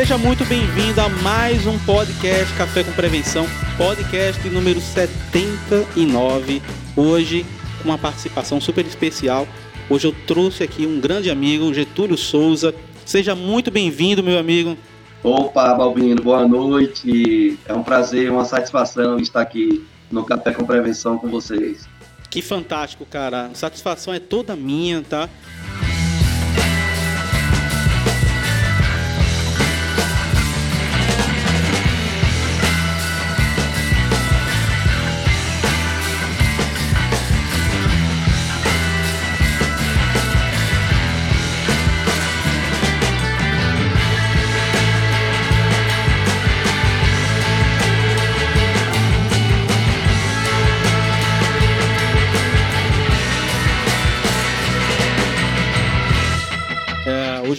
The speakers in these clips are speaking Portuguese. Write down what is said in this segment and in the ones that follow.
Seja muito bem-vindo a mais um podcast Café com Prevenção, podcast número 79. Hoje, com uma participação super especial. Hoje eu trouxe aqui um grande amigo, Getúlio Souza. Seja muito bem-vindo, meu amigo. Opa, Balbino, boa noite. É um prazer, uma satisfação estar aqui no Café com Prevenção com vocês. Que fantástico, cara. A satisfação é toda minha, tá?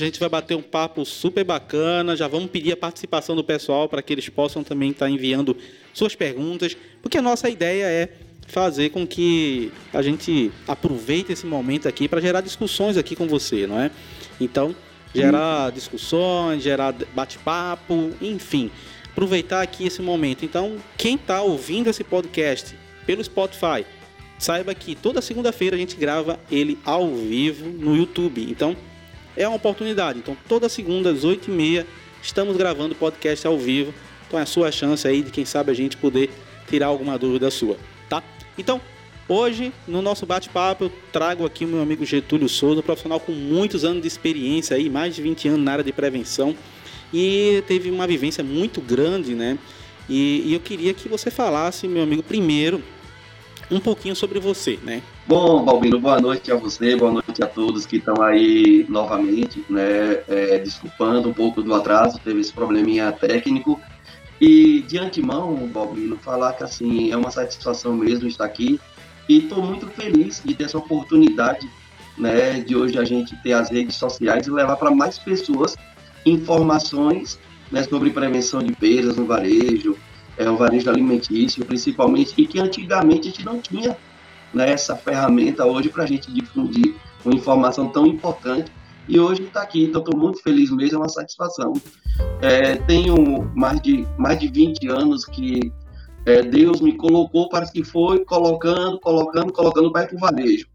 Gente vai bater um papo super bacana. Já vamos pedir a participação do pessoal para que eles possam também estar tá enviando suas perguntas, porque a nossa ideia é fazer com que a gente aproveite esse momento aqui para gerar discussões aqui com você, não é? Então, gerar discussões, gerar bate-papo, enfim, aproveitar aqui esse momento. Então, quem está ouvindo esse podcast pelo Spotify, saiba que toda segunda-feira a gente grava ele ao vivo no YouTube. Então, é uma oportunidade. Então, toda segunda, às 8h30, estamos gravando podcast ao vivo. Então, é a sua chance aí de, quem sabe, a gente poder tirar alguma dúvida sua, tá? Então, hoje, no nosso bate-papo, eu trago aqui o meu amigo Getúlio Souza, profissional com muitos anos de experiência aí, mais de 20 anos na área de prevenção. E teve uma vivência muito grande, né? E, e eu queria que você falasse, meu amigo, primeiro um pouquinho sobre você, né? Bom, Balbino, boa noite a você, boa noite a todos que estão aí novamente, né? É, desculpando um pouco do atraso, teve esse probleminha técnico. E de antemão, Balbino, falar que assim, é uma satisfação mesmo estar aqui. E estou muito feliz de ter essa oportunidade, né? De hoje a gente ter as redes sociais e levar para mais pessoas informações né, sobre prevenção de perdas no varejo, é, o varejo alimentício, principalmente, e que antigamente a gente não tinha né, essa ferramenta hoje para a gente difundir uma informação tão importante. E hoje está aqui, então estou muito feliz mesmo, é uma satisfação. É, tenho mais de, mais de 20 anos que é, Deus me colocou, parece que foi colocando, colocando, colocando para ir para o varejo,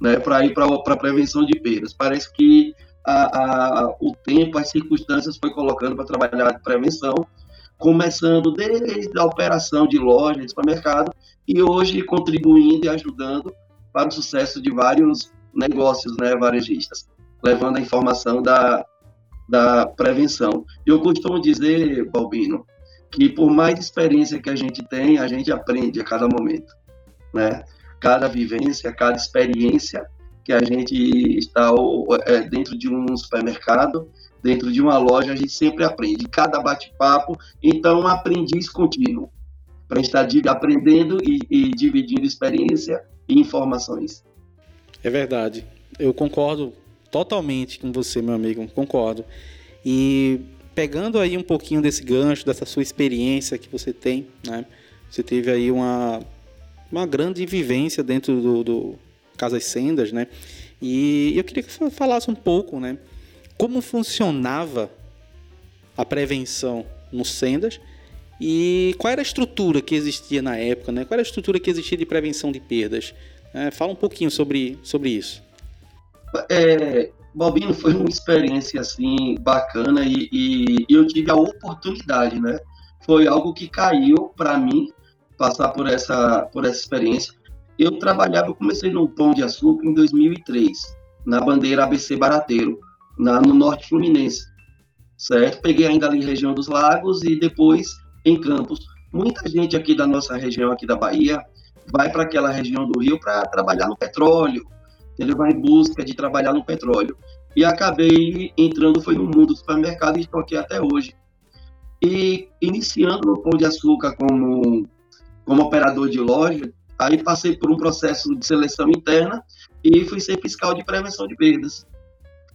né, para ir para a prevenção de perdas. Parece que a, a, o tempo, as circunstâncias foi colocando para trabalhar de prevenção começando desde a operação de loja, de supermercado, e hoje contribuindo e ajudando para o sucesso de vários negócios né, varejistas, levando a informação da, da prevenção. Eu costumo dizer, Balbino, que por mais experiência que a gente tem, a gente aprende a cada momento, né? Cada vivência, cada experiência que a gente está é, dentro de um supermercado, dentro de uma loja, a gente sempre aprende, cada bate-papo, então aprendiz contínuo, para estar aprendendo e, e dividindo experiência e informações. É verdade, eu concordo totalmente com você, meu amigo, concordo. E pegando aí um pouquinho desse gancho, dessa sua experiência que você tem, né? Você teve aí uma, uma grande vivência dentro do, do Casas Sendas, né? E eu queria que você falasse um pouco, né? Como funcionava a prevenção nos sendas e qual era a estrutura que existia na época, né? Qual era a estrutura que existia de prevenção de perdas? É, fala um pouquinho sobre, sobre isso. É, Bobino foi uma experiência assim bacana e, e, eu tive a oportunidade, né? Foi algo que caiu para mim passar por essa por essa experiência. Eu trabalhava, eu comecei no Pão de Açúcar em 2003 na bandeira ABC Barateiro na, no norte fluminense, certo? Peguei ainda ali região dos lagos e depois em Campos. Muita gente aqui da nossa região, aqui da Bahia, vai para aquela região do Rio para trabalhar no petróleo, ele vai em busca de trabalhar no petróleo. E acabei entrando, foi no mundo do supermercado e estou aqui até hoje. E iniciando no Pão de Açúcar como, como operador de loja, aí passei por um processo de seleção interna e fui ser fiscal de prevenção de perdas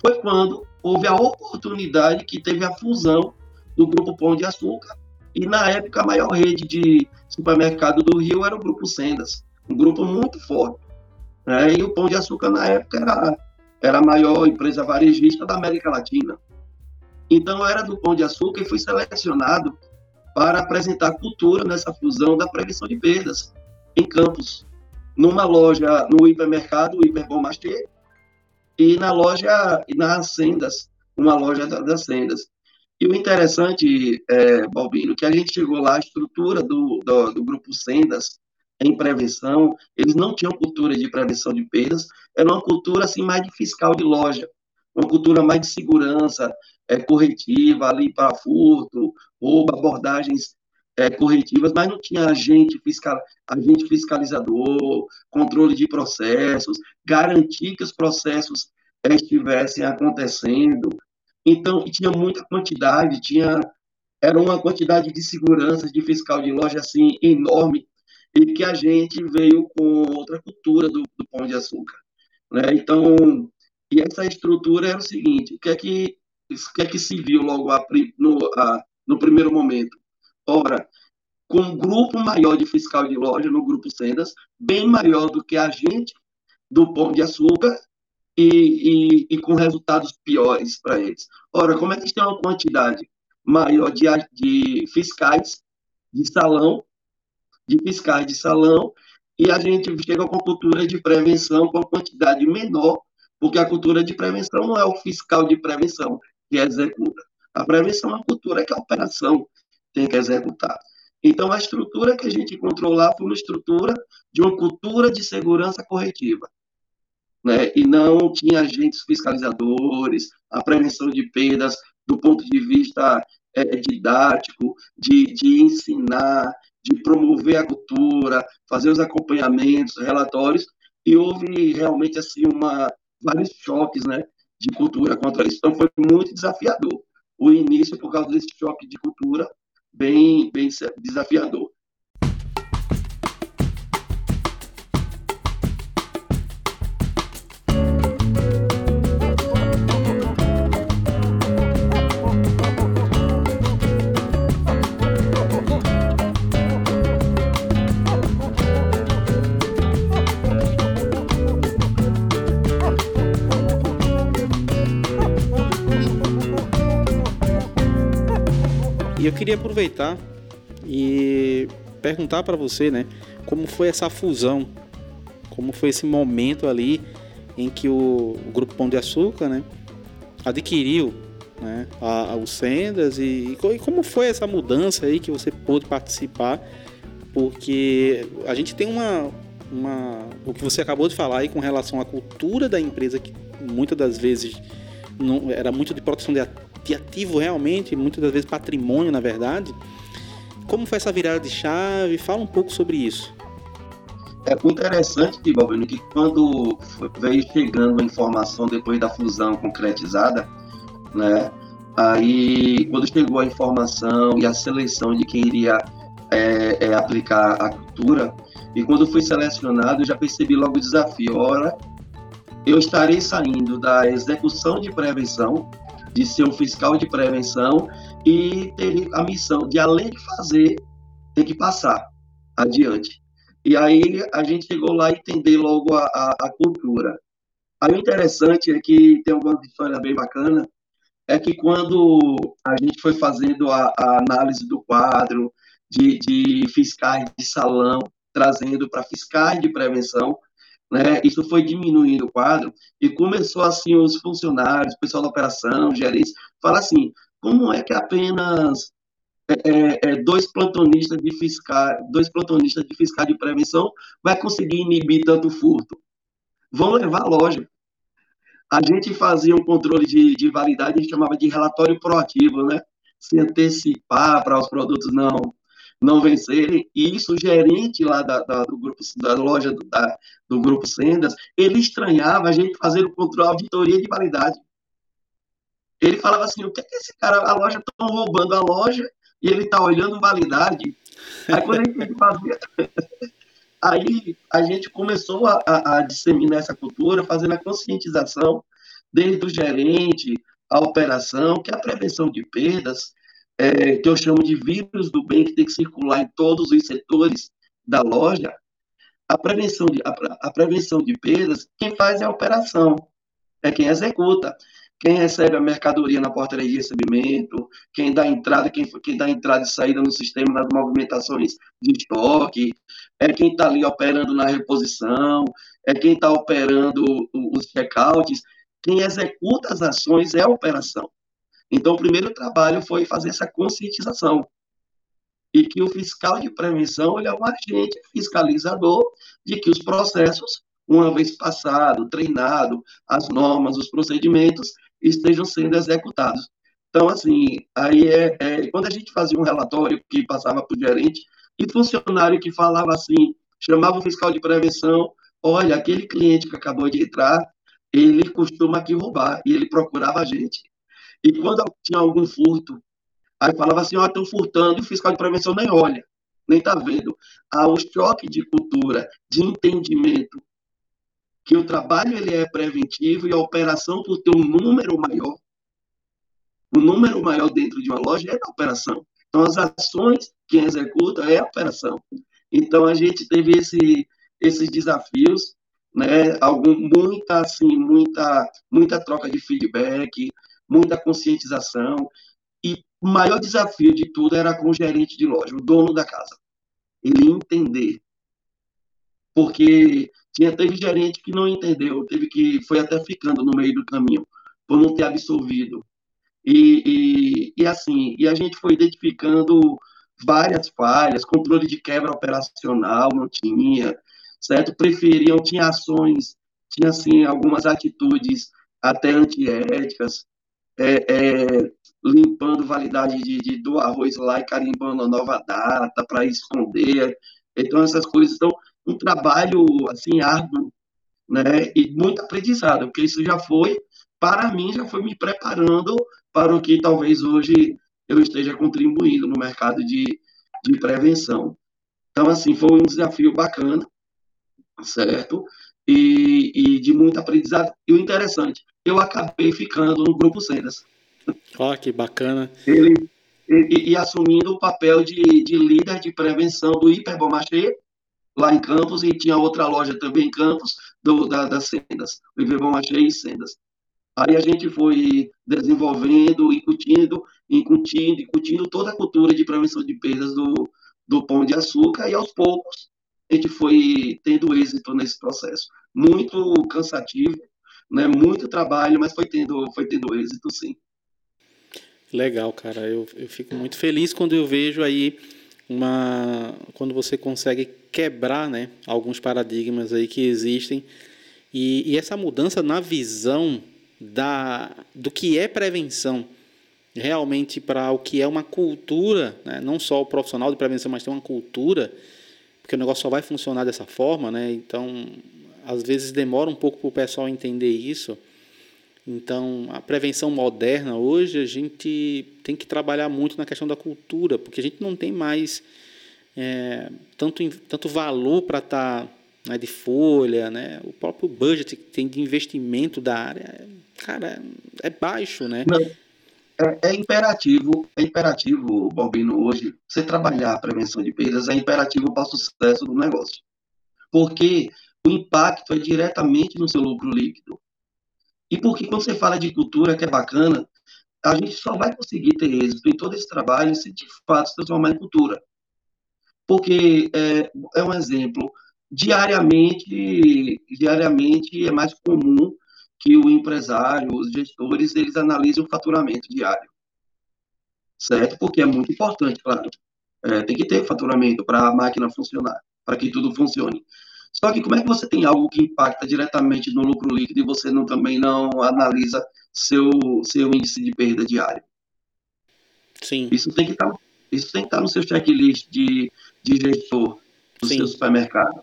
foi quando houve a oportunidade que teve a fusão do Grupo Pão de Açúcar e, na época, a maior rede de supermercado do Rio era o Grupo Sendas, um grupo muito forte. Né? E o Pão de Açúcar, na época, era, era a maior empresa varejista da América Latina. Então, eu era do Pão de Açúcar e fui selecionado para apresentar cultura nessa fusão da prevenção de perdas em Campos, numa loja, no hipermercado, o Hiper Bom Master, e na loja, nas Sendas, uma loja das Sendas. E o interessante, é, Balbino, que a gente chegou lá, a estrutura do, do, do, grupo Sendas em prevenção, eles não tinham cultura de prevenção de perdas, era uma cultura assim mais de fiscal de loja, uma cultura mais de segurança é, corretiva ali para furto, roubo, abordagens é, corretivas, mas não tinha agente, fiscal, agente fiscalizador, controle de processos, garantir que os processos é, estivessem acontecendo. Então, tinha muita quantidade, tinha era uma quantidade de segurança de fiscal de loja assim enorme e que a gente veio com outra cultura do, do pão de açúcar, né? Então, e essa estrutura era o seguinte: o que é que, o que, é que se viu logo a, no, a, no primeiro momento? Ora, com um grupo maior de fiscal de loja no grupo Sendas, bem maior do que a gente do Pão de Açúcar e, e, e com resultados piores para eles. Ora, como é que tem uma quantidade maior de, de fiscais de salão, de fiscais de salão, e a gente chega com cultura de prevenção com quantidade menor, porque a cultura de prevenção não é o fiscal de prevenção que executa. A prevenção é uma cultura que a operação tem que executar. Então, a estrutura que a gente encontrou lá foi uma estrutura de uma cultura de segurança corretiva. Né? E não tinha agentes fiscalizadores, a prevenção de perdas do ponto de vista é, didático, de, de ensinar, de promover a cultura, fazer os acompanhamentos, relatórios, e houve realmente assim uma vários choques, né, de cultura contra isso. Então foi muito desafiador. O início por causa desse choque de cultura bem, bem desafiador. E eu queria aproveitar e perguntar para você, né, como foi essa fusão, como foi esse momento ali em que o, o Grupo Pão de Açúcar, né, adquiriu né, a, a, os Sendas e, e, como foi essa mudança aí que você pôde participar, porque a gente tem uma, uma, o que você acabou de falar aí com relação à cultura da empresa que muitas das vezes não, era muito de proteção de ativo realmente, muitas das vezes patrimônio, na verdade. Como foi essa virada de chave? Fala um pouco sobre isso. É interessante, Balbino, que quando veio chegando a informação depois da fusão concretizada, né, aí quando chegou a informação e a seleção de quem iria é, é, aplicar a cultura, e quando fui selecionado, eu já percebi logo o desafio. Ora, eu estarei saindo da execução de prevenção de ser um fiscal de prevenção e ter a missão de, além de fazer, ter que passar adiante. E aí a gente chegou lá e entender logo a, a, a cultura. Aí o interessante é que tem uma história bem bacana, é que quando a gente foi fazendo a, a análise do quadro de, de fiscais de salão, trazendo para fiscais de prevenção, né? Isso foi diminuindo o quadro e começou assim os funcionários, o pessoal da operação, gerentes, falar assim, como é que apenas é, é, é, dois plantonistas de fiscal, dois plantonistas de fiscal de prevenção vai conseguir inibir tanto furto? Vão levar a loja. A gente fazia um controle de, de validade, a gente chamava de relatório proativo, né? Se antecipar para os produtos não não vencerem, e isso o gerente lá da, da, do grupo, da loja do, da, do grupo Sendas, ele estranhava a gente fazer o controle, auditoria de validade. Ele falava assim, o que é que esse cara, a loja, estão roubando a loja e ele está olhando validade. Aí quando a gente fazia... Aí a gente começou a, a, a disseminar essa cultura, fazendo a conscientização, desde o gerente, a operação, que a prevenção de perdas é, que eu chamo de vírus do bem, que tem que circular em todos os setores da loja, a prevenção de, a, a prevenção de perdas, quem faz é a operação, é quem executa. quem recebe a mercadoria na portaria de recebimento, quem dá entrada, quem, quem dá entrada e saída no sistema nas movimentações de estoque, é quem está ali operando na reposição, é quem está operando os checkouts, quem executa as ações é a operação. Então, o primeiro trabalho foi fazer essa conscientização e que o fiscal de prevenção ele é um agente fiscalizador de que os processos, uma vez passado, treinado, as normas, os procedimentos, estejam sendo executados. Então, assim, aí é, é, quando a gente fazia um relatório que passava para o gerente, e funcionário que falava assim, chamava o fiscal de prevenção, olha, aquele cliente que acabou de entrar, ele costuma aqui roubar, e ele procurava a gente. E quando tinha algum furto, aí falava assim, ó, oh, estão furtando, e o fiscal de prevenção nem olha, nem está vendo. Há o choque de cultura, de entendimento, que o trabalho ele é preventivo e a operação, por ter um número maior, o número maior dentro de uma loja é da operação. Então, as ações que executa é a operação. Então, a gente teve esse, esses desafios, né? Algum, muita, assim, muita, muita troca de feedback, muita conscientização. E o maior desafio de tudo era com o gerente de loja, o dono da casa. Ele entender. Porque tinha, teve gerente que não entendeu, teve que foi até ficando no meio do caminho, por não ter absorvido. E, e, e assim, e a gente foi identificando várias falhas, controle de quebra operacional não tinha, certo? Preferiam, tinha ações, tinha assim algumas atitudes até antiéticas, é, é, limpando validade de, de, do arroz lá e carimbando a nova data para esconder. Então, essas coisas. Então, um trabalho assim árduo, né? E muito aprendizado, porque isso já foi para mim já foi me preparando para o que talvez hoje eu esteja contribuindo no mercado de, de prevenção. Então, assim, foi um desafio bacana, certo? E, e de muito aprendizado. E o interessante, eu acabei ficando no Grupo Sendas. Ó, oh, que bacana. Ele, e, e, assumindo o papel de, de líder de prevenção do Hiperbomachê, lá em Campos, e tinha outra loja também em Campos, do, da, das Sendas, o Hiperbomachê e Sendas. Aí a gente foi desenvolvendo, incutindo, incutindo, incutindo toda a cultura de prevenção de perdas do, do pão de açúcar, e aos poucos a gente foi tendo êxito nesse processo. Muito cansativo, né? muito trabalho, mas foi tendo, foi tendo êxito sim. Legal, cara. Eu, eu fico muito feliz quando eu vejo aí uma quando você consegue quebrar né, alguns paradigmas aí que existem e, e essa mudança na visão da, do que é prevenção realmente para o que é uma cultura, né? não só o profissional de prevenção, mas tem uma cultura, porque o negócio só vai funcionar dessa forma, né? Então, às vezes demora um pouco para o pessoal entender isso. Então, a prevenção moderna hoje a gente tem que trabalhar muito na questão da cultura, porque a gente não tem mais é, tanto, tanto valor para estar tá, né, de folha, né? O próprio budget que tem de investimento da área, cara, é baixo, né? Não. É, é, imperativo, é imperativo, Balbino, hoje, você trabalhar a prevenção de perdas é imperativo para o sucesso do negócio. Porque o impacto é diretamente no seu lucro líquido. E porque quando você fala de cultura, que é bacana, a gente só vai conseguir ter êxito em todo esse trabalho se de fato se transformar em cultura. Porque, é, é um exemplo, diariamente, diariamente é mais comum que o empresário, os gestores, eles analisem o faturamento diário. Certo? Porque é muito importante, claro. É, tem que ter faturamento para a máquina funcionar, para que tudo funcione. Só que como é que você tem algo que impacta diretamente no lucro líquido e você não, também não analisa seu, seu índice de perda diário? Sim. Isso tem que estar, tá, isso tem que estar tá no seu checklist de, de gestor do Sim. seu supermercado.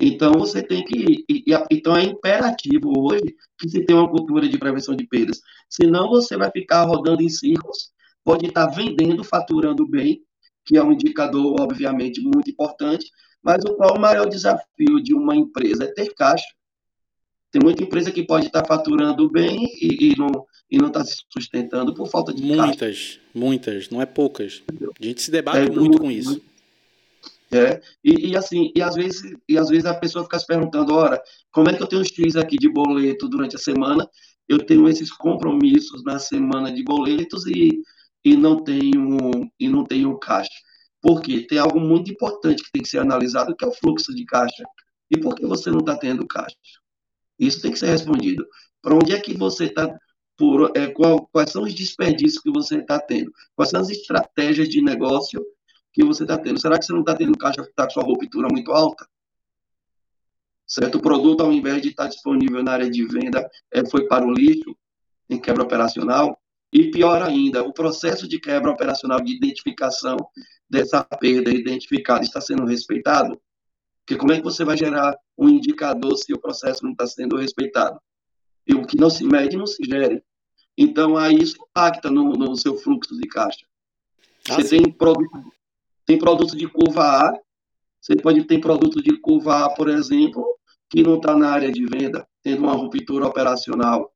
Então você tem que. E, e, então é imperativo hoje que se tenha uma cultura de prevenção de perdas. Senão você vai ficar rodando em círculos, pode estar vendendo, faturando bem, que é um indicador, obviamente, muito importante, mas o qual o maior desafio de uma empresa é ter caixa. Tem muita empresa que pode estar faturando bem e, e não e não está se sustentando por falta de muitas, caixa. Muitas, não é poucas. A gente se debate é, muito com isso. É, e, e, assim, e às, vezes, e às vezes a pessoa fica se perguntando, ora, como é que eu tenho um X aqui de boleto durante a semana eu tenho esses compromissos na semana de boletos e, e não tenho e não tenho caixa. Por quê? Tem algo muito importante que tem que ser analisado, que é o fluxo de caixa. E por que você não está tendo caixa? Isso tem que ser respondido. Para onde é que você está é, qual, quais são os desperdícios que você está tendo? Quais são as estratégias de negócio que você está tendo? Será que você não está tendo caixa que está com sua ruptura muito alta? Certo? O produto, ao invés de estar tá disponível na área de venda, é, foi para o lixo, em quebra operacional. E pior ainda, o processo de quebra operacional de identificação dessa perda identificada está sendo respeitado? Porque como é que você vai gerar um indicador se o processo não está sendo respeitado? E o que não se mede não se gere. Então, aí isso impacta no, no seu fluxo de caixa. Ah, você tem, produto, tem produto de curva A, você pode ter produto de curva A, por exemplo, que não está na área de venda, tendo uma ruptura operacional.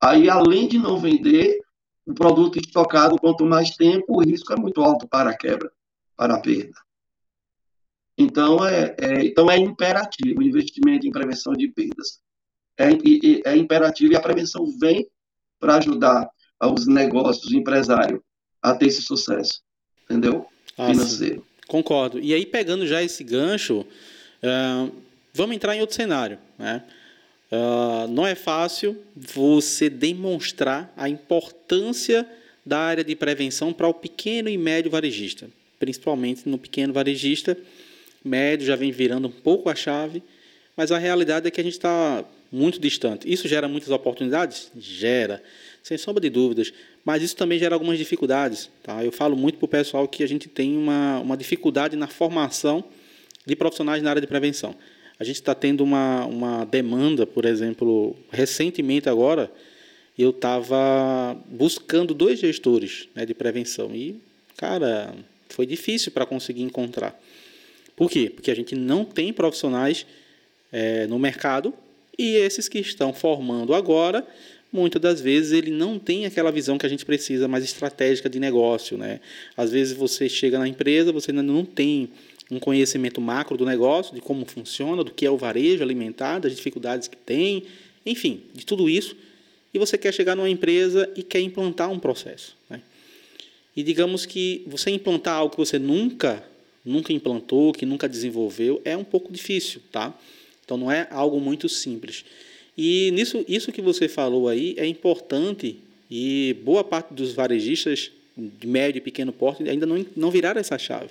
Aí, além de não vender, o produto estocado, quanto mais tempo, o risco é muito alto para a quebra, para a perda. Então, é, é, então é imperativo o investimento em prevenção de perdas é, é imperativo e a prevenção vem para ajudar os negócios, o empresário, a ter esse sucesso, entendeu? Ah, Financeiro. Sim. Concordo. E aí, pegando já esse gancho, uh, vamos entrar em outro cenário. Né? Uh, não é fácil você demonstrar a importância da área de prevenção para o pequeno e médio varejista, principalmente no pequeno varejista. Médio já vem virando um pouco a chave, mas a realidade é que a gente está muito distante. Isso gera muitas oportunidades? Gera, sem sombra de dúvidas. Mas isso também gera algumas dificuldades. Tá? Eu falo muito para o pessoal que a gente tem uma, uma dificuldade na formação de profissionais na área de prevenção. A gente está tendo uma, uma demanda, por exemplo, recentemente agora, eu estava buscando dois gestores né, de prevenção e, cara, foi difícil para conseguir encontrar. Por quê? Porque a gente não tem profissionais é, no mercado e esses que estão formando agora, muitas das vezes ele não tem aquela visão que a gente precisa mais estratégica de negócio, né? Às vezes você chega na empresa, você ainda não tem um conhecimento macro do negócio, de como funciona, do que é o varejo alimentar, das dificuldades que tem, enfim, de tudo isso. E você quer chegar numa empresa e quer implantar um processo. Né? E digamos que você implantar algo que você nunca, nunca implantou, que nunca desenvolveu, é um pouco difícil, tá? Então não é algo muito simples. E nisso, isso que você falou aí é importante e boa parte dos varejistas de médio e pequeno porte ainda não, não viraram essa chave.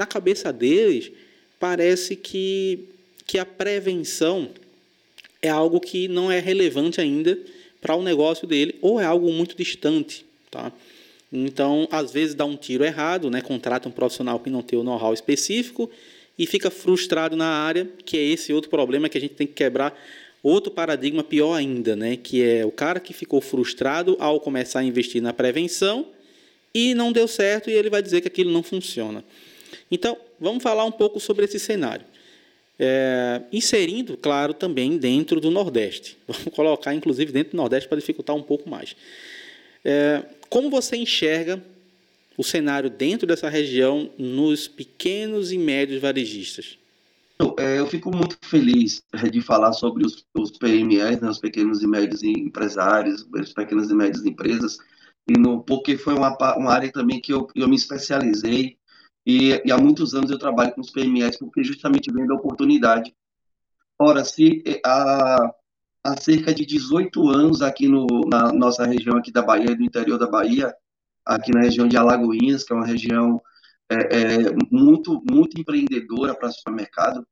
Na cabeça deles, parece que, que a prevenção é algo que não é relevante ainda para o negócio dele ou é algo muito distante. Tá? Então, às vezes dá um tiro errado, né? contrata um profissional que não tem o know-how específico e fica frustrado na área, que é esse outro problema que a gente tem que quebrar outro paradigma pior ainda, né? Que é o cara que ficou frustrado ao começar a investir na prevenção e não deu certo e ele vai dizer que aquilo não funciona. Então, vamos falar um pouco sobre esse cenário. É, inserindo, claro, também dentro do Nordeste. Vamos colocar, inclusive, dentro do Nordeste para dificultar um pouco mais. É, como você enxerga o cenário dentro dessa região nos pequenos e médios varejistas? É, eu fico muito feliz é, de falar sobre os, os PMEs, né, os pequenos e médios empresários, as pequenas e médias empresas, no, porque foi uma, uma área também que eu, eu me especializei e, e, há muitos anos eu trabalho com os PMEs porque justamente vem da oportunidade. Ora, se é, há, há cerca de 18 anos aqui no, na nossa região aqui da Bahia, do interior da Bahia, aqui na região de Alagoinhas, que é uma região é, é, muito, muito empreendedora para supermercado,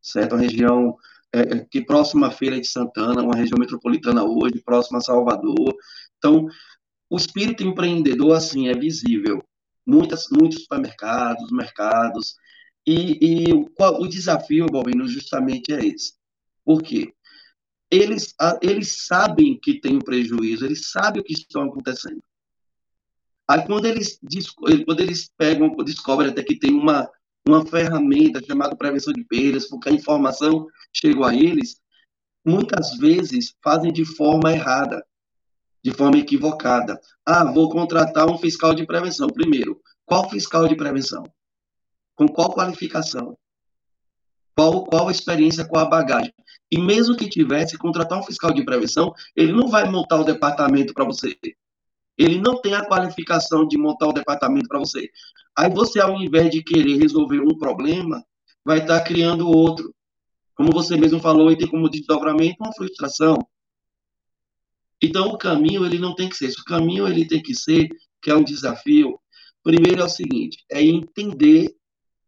certo? Uma região é, é, que próxima à Feira de Santana, uma região metropolitana hoje, próxima a Salvador. Então, o espírito empreendedor, assim, é visível. Muitas, muitos supermercados, mercados. E, e o, o desafio, Balbino, justamente é esse. Por quê? Eles, eles sabem que tem um prejuízo, eles sabem o que está acontecendo. Aí quando eles, quando eles pegam, descobrem até que tem uma, uma ferramenta chamada prevenção de perdas, porque a informação chegou a eles, muitas vezes fazem de forma errada, de forma equivocada. Ah, vou contratar um fiscal de prevenção. Primeiro, qual fiscal de prevenção? Com qual qualificação? Qual, qual a experiência com a bagagem? E mesmo que tivesse, contratar um fiscal de prevenção, ele não vai montar o departamento para você. Ele não tem a qualificação de montar o departamento para você. Aí você, ao invés de querer resolver um problema, vai estar tá criando outro. Como você mesmo falou, e tem como desdobramento uma frustração. Então, o caminho, ele não tem que ser isso. O caminho, ele tem que ser, que é um desafio. Primeiro é o seguinte, é entender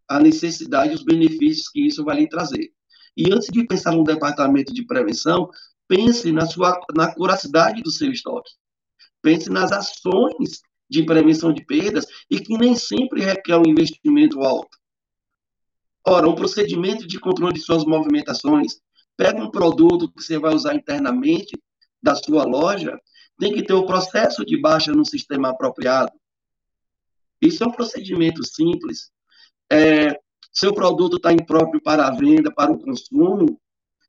a necessidade e os benefícios que isso vai lhe trazer. E antes de pensar no departamento de prevenção, pense na sua na curacidade do seu estoque. Pense nas ações de prevenção de perdas e que nem sempre requer um investimento alto. Ora, um procedimento de controle de suas movimentações, pega um produto que você vai usar internamente da sua loja, tem que ter o processo de baixa no sistema apropriado. Isso é um procedimento simples. É, seu produto está impróprio para a venda, para o consumo,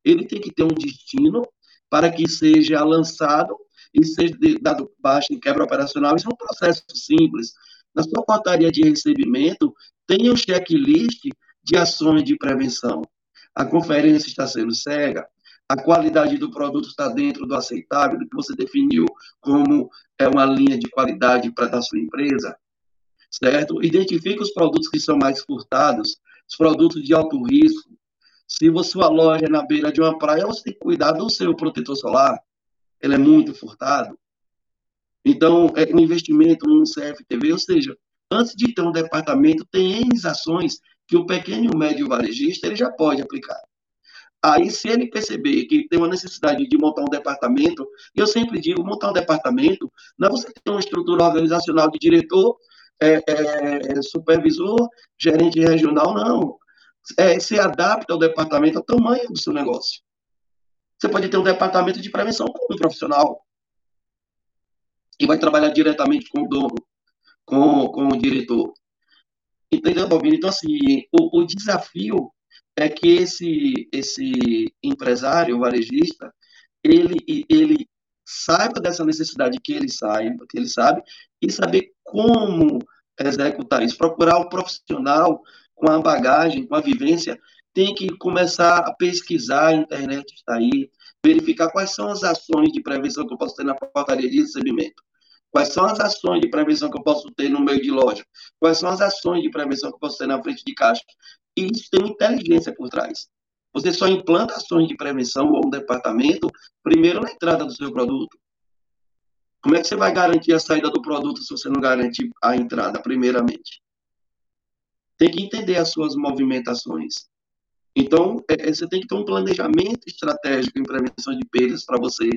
ele tem que ter um destino para que seja lançado e seja dado baixa em quebra operacional. Isso é um processo simples. Na sua portaria de recebimento, tem um checklist de ações de prevenção. A conferência está sendo cega, a qualidade do produto está dentro do aceitável, do que você definiu como é uma linha de qualidade para a sua empresa, certo? Identifique os produtos que são mais furtados, os produtos de alto risco. Se a sua loja é na beira de uma praia, você tem que cuidar do seu protetor solar, ele é muito furtado. Então, é um investimento num CFTV, ou seja, antes de ter um departamento, tem ações que o pequeno e o médio varejista ele já pode aplicar. Aí, se ele perceber que tem uma necessidade de montar um departamento, eu sempre digo, montar um departamento não é você ter uma estrutura organizacional de diretor, é, é, supervisor, gerente regional, não. É, se adapta ao departamento ao tamanho do seu negócio. Você pode ter um departamento de prevenção com um profissional que vai trabalhar diretamente com o dono, com, com o diretor. Entendeu, Bobino? Então, assim, o, o desafio é que esse, esse empresário, varejista, ele, ele saiba dessa necessidade que ele saiba, que ele sabe, e saber como executar isso. Procurar um profissional com a bagagem, com a vivência, tem que começar a pesquisar, a internet está aí, verificar quais são as ações de prevenção que eu posso ter na portaria de recebimento. Quais são as ações de prevenção que eu posso ter no meio de loja? Quais são as ações de prevenção que eu posso ter na frente de caixa? E isso tem inteligência por trás. Você só implanta ações de prevenção ou um departamento primeiro na entrada do seu produto. Como é que você vai garantir a saída do produto se você não garante a entrada, primeiramente? Tem que entender as suas movimentações. Então, é, é você tem que ter um planejamento estratégico em prevenção de perdas para você,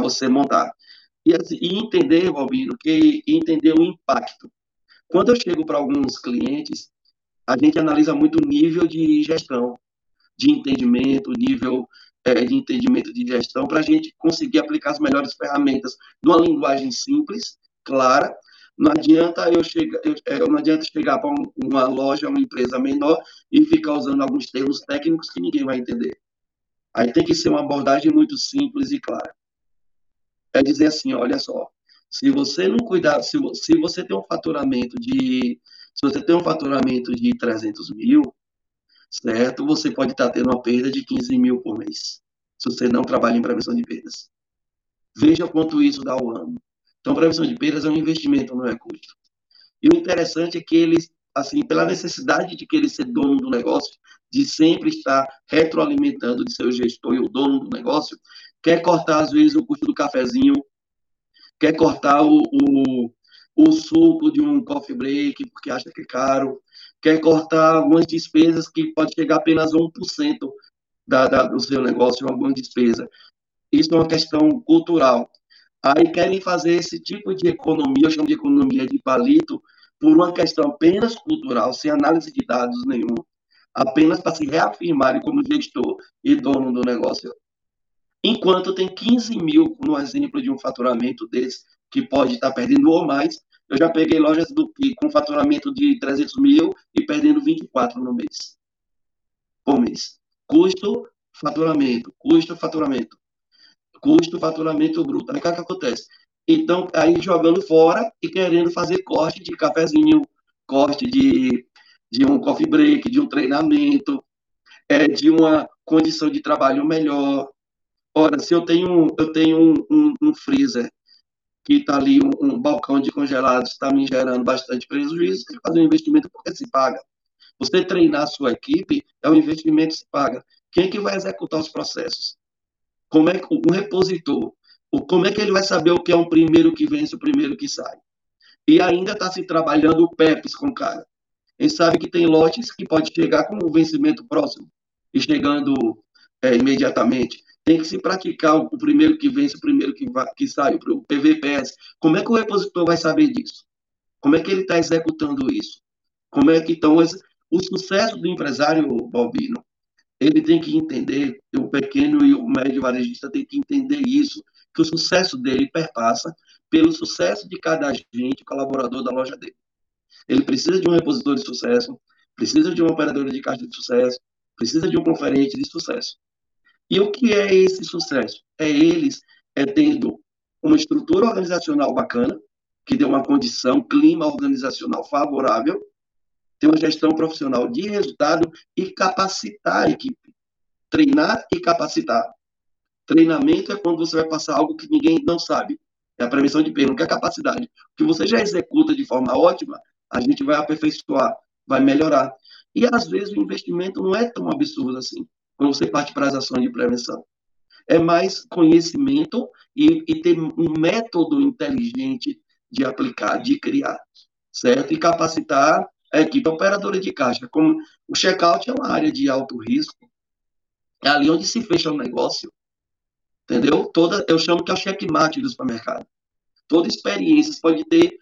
você montar. E, assim, e entender, Valbino, que entender o impacto. Quando eu chego para alguns clientes, a gente analisa muito o nível de gestão, de entendimento, nível é, de entendimento de gestão, para a gente conseguir aplicar as melhores ferramentas numa linguagem simples, clara. Não adianta eu chegar, eu, é, não adianta chegar para um, uma loja, uma empresa menor e ficar usando alguns termos técnicos que ninguém vai entender. Aí tem que ser uma abordagem muito simples e clara é dizer assim, olha só, se você não cuidar, se, se você tem um faturamento de, se você tem um faturamento de 300 mil, certo? Você pode estar tendo uma perda de 15 mil por mês, se você não trabalha em prevenção de perdas. Veja quanto isso dá ao ano. Então, prevenção de perdas é um investimento, não é custo. E o interessante é que eles, assim, pela necessidade de querer ser dono do negócio, de sempre estar retroalimentando de seu gestor e o dono do negócio, quer cortar, às vezes, o custo do cafezinho, quer cortar o, o, o suco de um coffee break, porque acha que é caro, quer cortar algumas despesas que pode chegar apenas a 1% da, da, do seu negócio, alguma despesa. Isso é uma questão cultural. Aí querem fazer esse tipo de economia, eu chamo de economia de palito, por uma questão apenas cultural, sem análise de dados nenhum, apenas para se reafirmarem como gestor e dono do negócio. Enquanto tem 15 mil, no exemplo de um faturamento desse, que pode estar perdendo ou mais, eu já peguei lojas do, com faturamento de 300 mil e perdendo 24 no mês. Por mês. Custo, faturamento. Custo, faturamento. Custo, faturamento bruto. Aí o que, é que acontece? Então, aí jogando fora e querendo fazer corte de cafezinho, corte de, de um coffee break, de um treinamento, é, de uma condição de trabalho melhor. Ora, se eu tenho, eu tenho um, um, um freezer que está ali, um, um, balcão de congelados, está me gerando bastante prejuízo, que fazer um investimento porque se paga. Você treinar a sua equipe é um investimento que se paga. Quem é que vai executar os processos? Como é que um repositor, como é que ele vai saber o que é um primeiro que vence, o primeiro que sai? E ainda está se trabalhando o PEPs com o cara. Ele sabe que tem lotes que pode chegar com o vencimento próximo e chegando é, imediatamente. Tem que se praticar o primeiro que vence, o primeiro que, vai, que sai, o PVPS. Como é que o repositor vai saber disso? Como é que ele está executando isso? Como é que então o sucesso do empresário Balbino? Ele tem que entender, o pequeno e o médio varejista tem que entender isso, que o sucesso dele perpassa pelo sucesso de cada agente colaborador da loja dele. Ele precisa de um repositor de sucesso, precisa de um operador de caixa de sucesso, precisa de um conferente de sucesso. E o que é esse sucesso? É eles é tendo uma estrutura organizacional bacana, que dê uma condição, clima organizacional favorável, ter uma gestão profissional de resultado e capacitar a equipe. Treinar e capacitar. Treinamento é quando você vai passar algo que ninguém não sabe. É a prevenção de perda, que é a capacidade. O que você já executa de forma ótima, a gente vai aperfeiçoar, vai melhorar. E às vezes o investimento não é tão absurdo assim, quando você parte para as ações de prevenção. É mais conhecimento e, e ter um método inteligente de aplicar, de criar, certo? E capacitar a equipe operadora de caixa. Como o checkout é uma área de alto risco, é ali onde se fecha o negócio, entendeu? Toda, eu chamo que é o checkmate do supermercado. Toda experiência, você pode ter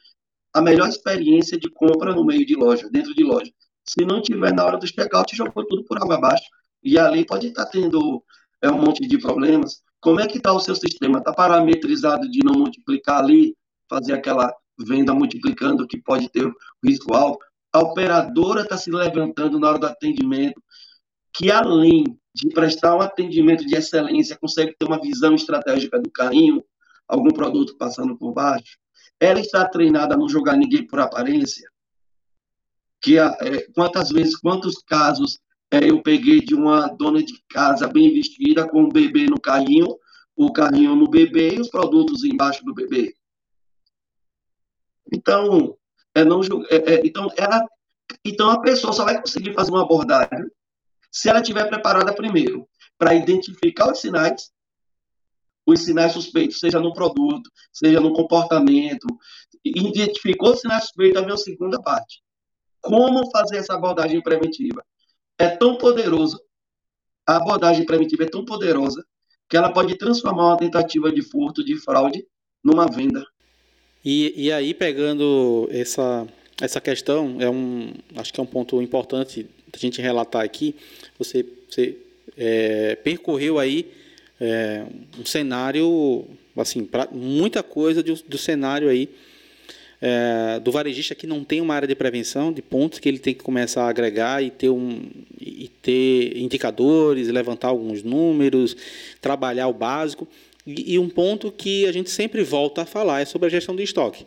a melhor experiência de compra no meio de loja, dentro de loja. Se não tiver na hora do checkout, jogou tudo por água abaixo. E ali pode estar tendo é, um monte de problemas. Como é que está o seu sistema? Está parametrizado de não multiplicar ali, fazer aquela venda multiplicando que pode ter risco alto? A operadora está se levantando na hora do atendimento, que além de prestar um atendimento de excelência, consegue ter uma visão estratégica do carrinho, algum produto passando por baixo, ela está treinada a não jogar ninguém por aparência? Que é, quantas vezes, quantos casos é, eu peguei de uma dona de casa bem vestida com o bebê no carrinho, o carrinho no bebê e os produtos embaixo do bebê? Então, é não é, é, então ela então a pessoa só vai conseguir fazer uma abordagem se ela estiver preparada primeiro para identificar os sinais os sinais suspeitos, seja no produto, seja no comportamento. Identificou os sinais suspeitos, a segunda parte. Como fazer essa abordagem preventiva? É tão poderoso, a abordagem preventiva é tão poderosa, que ela pode transformar uma tentativa de furto, de fraude, numa venda. E, e aí, pegando essa, essa questão, é um, acho que é um ponto importante a gente relatar aqui. Você, você é, percorreu aí é, um cenário, assim, pra, muita coisa do, do cenário aí é, do varejista que não tem uma área de prevenção, de pontos que ele tem que começar a agregar e ter, um, e ter indicadores, levantar alguns números, trabalhar o básico. E, e um ponto que a gente sempre volta a falar é sobre a gestão de estoque.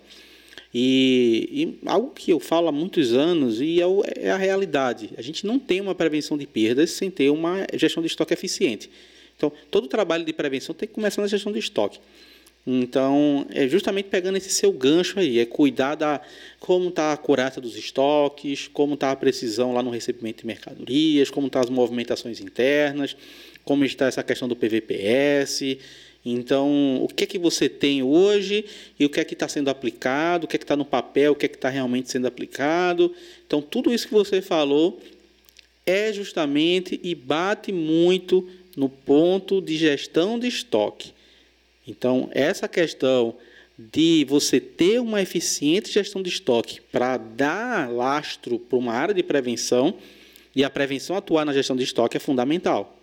E, e, algo que eu falo há muitos anos e é, é, a realidade. A gente não tem uma prevenção de perdas sem ter uma gestão de estoque eficiente. Então, todo o trabalho de prevenção tem que começar na gestão de estoque. Então, é justamente pegando esse seu gancho aí, é cuidar da como está a curata dos estoques, como está a precisão lá no recebimento de mercadorias, como estão tá as movimentações internas, como está essa questão do PVPS. Então, o que é que você tem hoje e o que é que está sendo aplicado, o que é que está no papel, o que é que está realmente sendo aplicado. Então, tudo isso que você falou é justamente e bate muito no ponto de gestão de estoque. Então, essa questão de você ter uma eficiente gestão de estoque para dar lastro para uma área de prevenção e a prevenção atuar na gestão de estoque é fundamental.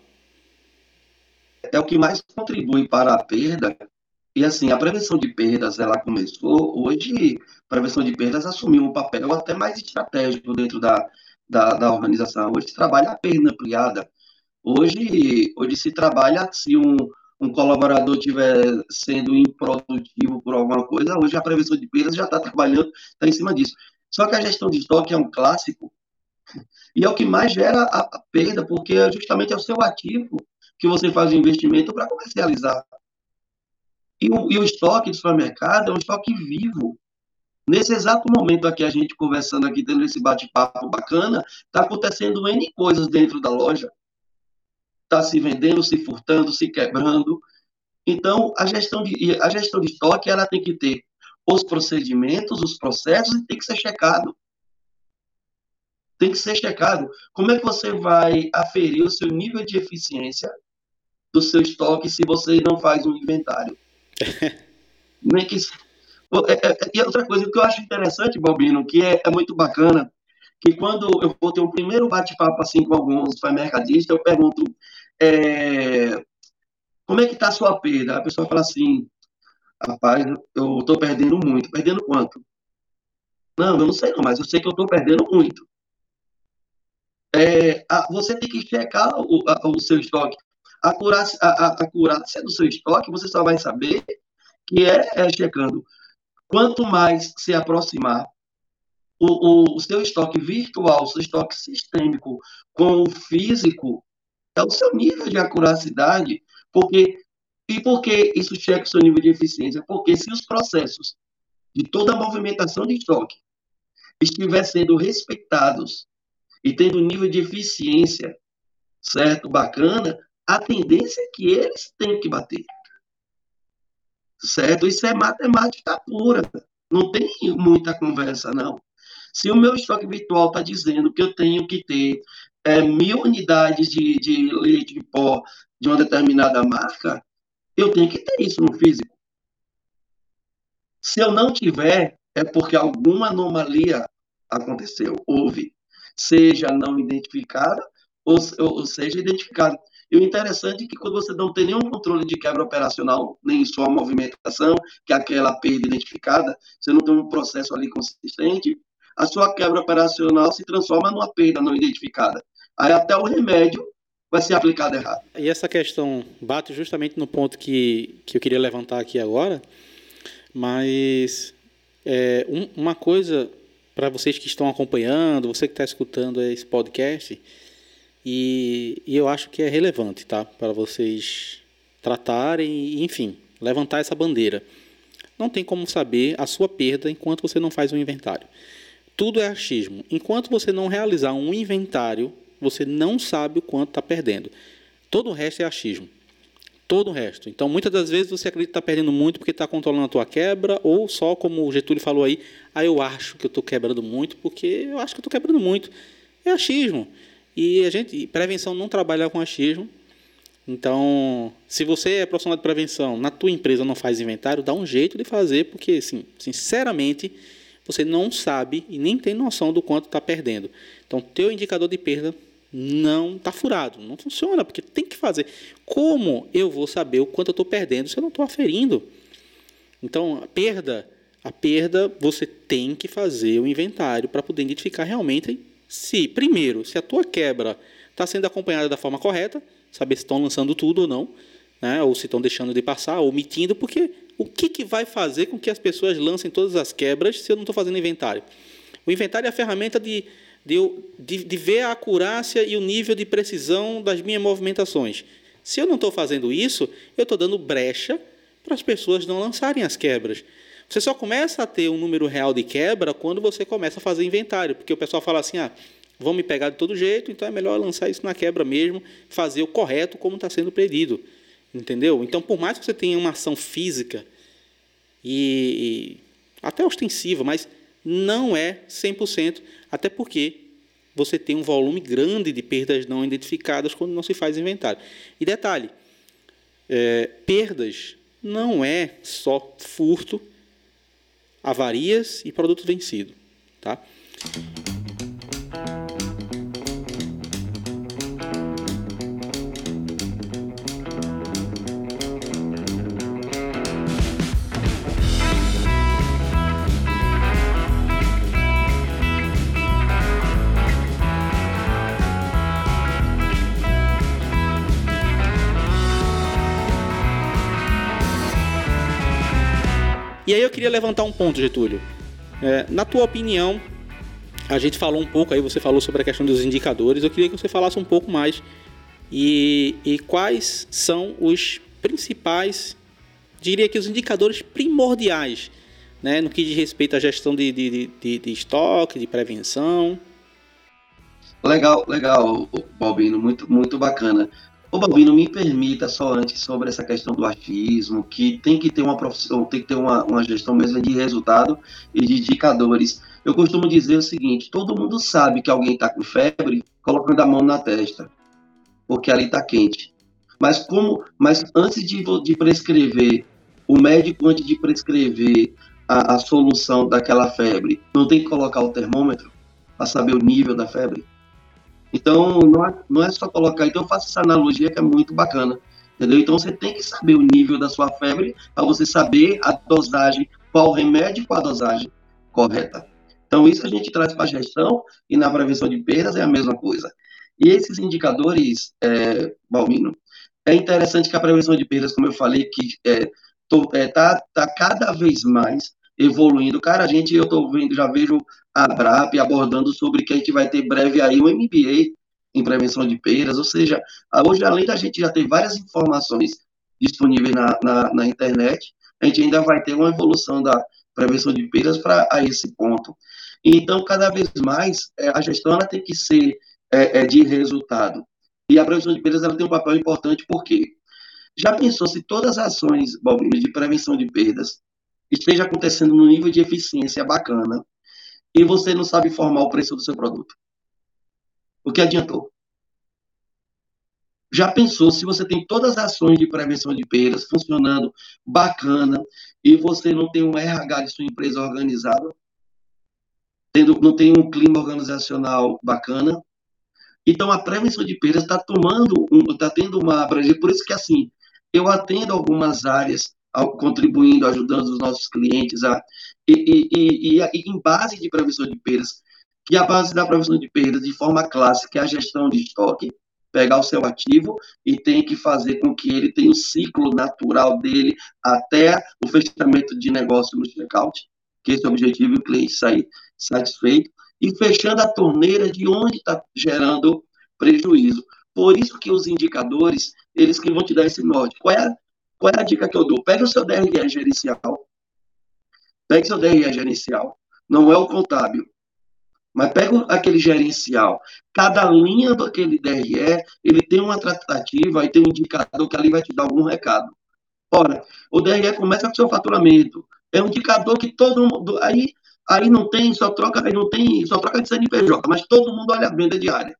É o que mais contribui para a perda. E assim, a prevenção de perdas, ela começou, hoje, a prevenção de perdas assumiu um papel até mais estratégico dentro da, da, da organização. Hoje se trabalha a perda ampliada, Hoje, hoje se trabalha se um, um colaborador estiver sendo improdutivo por alguma coisa, hoje a prevenção de perdas já está trabalhando, está em cima disso. Só que a gestão de estoque é um clássico E é o que mais gera a, perda, porque justamente é o seu ativo que você faz o investimento para comercializar. E o, e o estoque de supermercado é um estoque vivo. Nesse exato momento aqui, a gente conversando aqui, tendo esse bate-papo bacana, está acontecendo N coisas dentro da loja. Está se vendendo, se furtando, se quebrando. Então, a gestão de, a gestão de estoque ela tem que ter os procedimentos, os processos, e tem que ser checado. Tem que ser checado. Como é que você vai aferir o seu nível de eficiência do seu estoque se você não faz um inventário? Que é, é, e outra coisa que eu acho interessante, Balbino, que é, é muito bacana, que quando eu vou ter um primeiro bate-papo assim com alguns supermercadistas, eu pergunto é, como é que está a sua perda? A pessoa fala assim, rapaz, eu estou perdendo muito. Perdendo quanto? Não, eu não sei não, mas eu sei que eu estou perdendo muito. É, a, você tem que checar o, a, o seu estoque. A acurácia, a, a, acurácia do seu estoque, você só vai saber que é, é checando Quanto mais se aproximar o, o, o seu estoque virtual, o seu estoque sistêmico com o físico, é o seu nível de acuracidade, porque e por que isso checa o seu nível de eficiência? Porque se os processos de toda a movimentação de estoque estiver sendo respeitados e tendo um nível de eficiência certo, bacana, a tendência é que eles tenham que bater certo? Isso é matemática pura, não tem muita conversa, não. Se o meu estoque virtual está dizendo que eu tenho que ter é, mil unidades de, de leite de pó de uma determinada marca, eu tenho que ter isso no físico. Se eu não tiver, é porque alguma anomalia aconteceu, houve, seja não identificada ou, ou seja identificada. E o interessante é que quando você não tem nenhum controle de quebra operacional, nem só a movimentação, que é aquela perda identificada, você não tem um processo ali consistente, a sua quebra operacional se transforma numa perda não identificada. Aí até o remédio vai ser aplicado errado. E essa questão bate justamente no ponto que, que eu queria levantar aqui agora, mas é, um, uma coisa para vocês que estão acompanhando, você que está escutando esse podcast, e, e eu acho que é relevante, tá? Para vocês tratarem enfim, levantar essa bandeira. Não tem como saber a sua perda enquanto você não faz um inventário. Tudo é achismo. Enquanto você não realizar um inventário, você não sabe o quanto está perdendo. Todo o resto é achismo. Todo o resto. Então, muitas das vezes você acredita que está perdendo muito porque está controlando a tua quebra, ou só, como o Getúlio falou aí, ah, eu acho que eu estou quebrando muito porque eu acho que estou quebrando muito. É achismo. E a gente, prevenção não trabalha com achismo. Então, se você é profissional de prevenção, na tua empresa não faz inventário, dá um jeito de fazer, porque, assim, sinceramente, você não sabe e nem tem noção do quanto está perdendo. Então, teu indicador de perda não está furado, não funciona, porque tem que fazer. Como eu vou saber o quanto eu estou perdendo se eu não estou aferindo? Então, a perda, a perda, você tem que fazer o inventário para poder identificar realmente se, primeiro, se a tua quebra está sendo acompanhada da forma correta, saber se estão lançando tudo ou não, né? ou se estão deixando de passar, omitindo, porque o que, que vai fazer com que as pessoas lancem todas as quebras se eu não estou fazendo inventário? O inventário é a ferramenta de, de, de, de ver a acurácia e o nível de precisão das minhas movimentações. Se eu não estou fazendo isso, eu estou dando brecha para as pessoas não lançarem as quebras. Você só começa a ter um número real de quebra quando você começa a fazer inventário, porque o pessoal fala assim: ah, vão me pegar de todo jeito, então é melhor lançar isso na quebra mesmo, fazer o correto como está sendo pedido. Entendeu? Então, por mais que você tenha uma ação física e, e até ostensiva, mas não é 100%, até porque você tem um volume grande de perdas não identificadas quando não se faz inventário. E detalhe, é, perdas não é só furto avarias e produto vencido. Tá? E aí eu queria levantar um ponto, Getúlio. É, na tua opinião, a gente falou um pouco aí, você falou sobre a questão dos indicadores. Eu queria que você falasse um pouco mais e, e quais são os principais, diria que os indicadores primordiais, né, no que diz respeito à gestão de, de, de, de estoque, de prevenção. Legal, legal, Balbino, muito, muito bacana. Ô Balbino, me permita só antes sobre essa questão do achismo, que tem que ter uma profissão, tem que ter uma, uma gestão mesmo de resultado e de indicadores. Eu costumo dizer o seguinte: todo mundo sabe que alguém está com febre colocando a mão na testa, porque ali está quente. Mas como, mas antes de, de prescrever, o médico antes de prescrever a, a solução daquela febre, não tem que colocar o termômetro para saber o nível da febre. Então não é, não é só colocar. Então eu faço essa analogia que é muito bacana, entendeu? Então você tem que saber o nível da sua febre para você saber a dosagem, qual remédio e qual a dosagem correta. Então, isso a gente traz para a gestão e na prevenção de perdas é a mesma coisa. E esses indicadores, é, Balmino, é interessante que a prevenção de perdas, como eu falei, que é, é, tá, tá cada vez mais evoluindo. Cara, a gente, eu tô vendo, já vejo a BRAP abordando sobre que a gente vai ter breve aí um MBA em prevenção de perdas, ou seja, hoje, além da gente já ter várias informações disponíveis na, na, na internet, a gente ainda vai ter uma evolução da prevenção de perdas para esse ponto. Então, cada vez mais, é, a gestão ela tem que ser é, é, de resultado. E a prevenção de perdas ela tem um papel importante, porque já pensou se todas as ações, Balbino, de prevenção de perdas esteja acontecendo no nível de eficiência bacana e você não sabe formar o preço do seu produto? O que adiantou? Já pensou se você tem todas as ações de prevenção de perdas funcionando bacana e você não tem um RH de sua empresa organizado? tendo, não tem um clima organizacional bacana. Então, a prevenção de perdas está tomando, está tendo uma abrangência. Por isso que, assim, eu atendo algumas áreas, contribuindo, ajudando os nossos clientes a. E, e, e, e, em base de prevenção de perdas, que a base da prevenção de perdas, de forma clássica, é a gestão de estoque, pegar o seu ativo e tem que fazer com que ele tenha o ciclo natural dele até o fechamento de negócio no checkout, que esse é o objetivo o cliente sair satisfeito e fechando a torneira de onde está gerando prejuízo. Por isso que os indicadores, eles que vão te dar esse norte. Qual é a, qual é a dica que eu dou? Pega o seu DRE gerencial. Pegue seu DRE gerencial. Não é o contábil. Mas pega aquele gerencial. Cada linha daquele DRE, ele tem uma tratativa e tem um indicador que ali vai te dar algum recado. Ora, o DRE começa com seu faturamento. É um indicador que todo mundo. Aí Aí não tem, só troca, aí não tem, só troca de CNPJ, mas todo mundo olha a venda diária.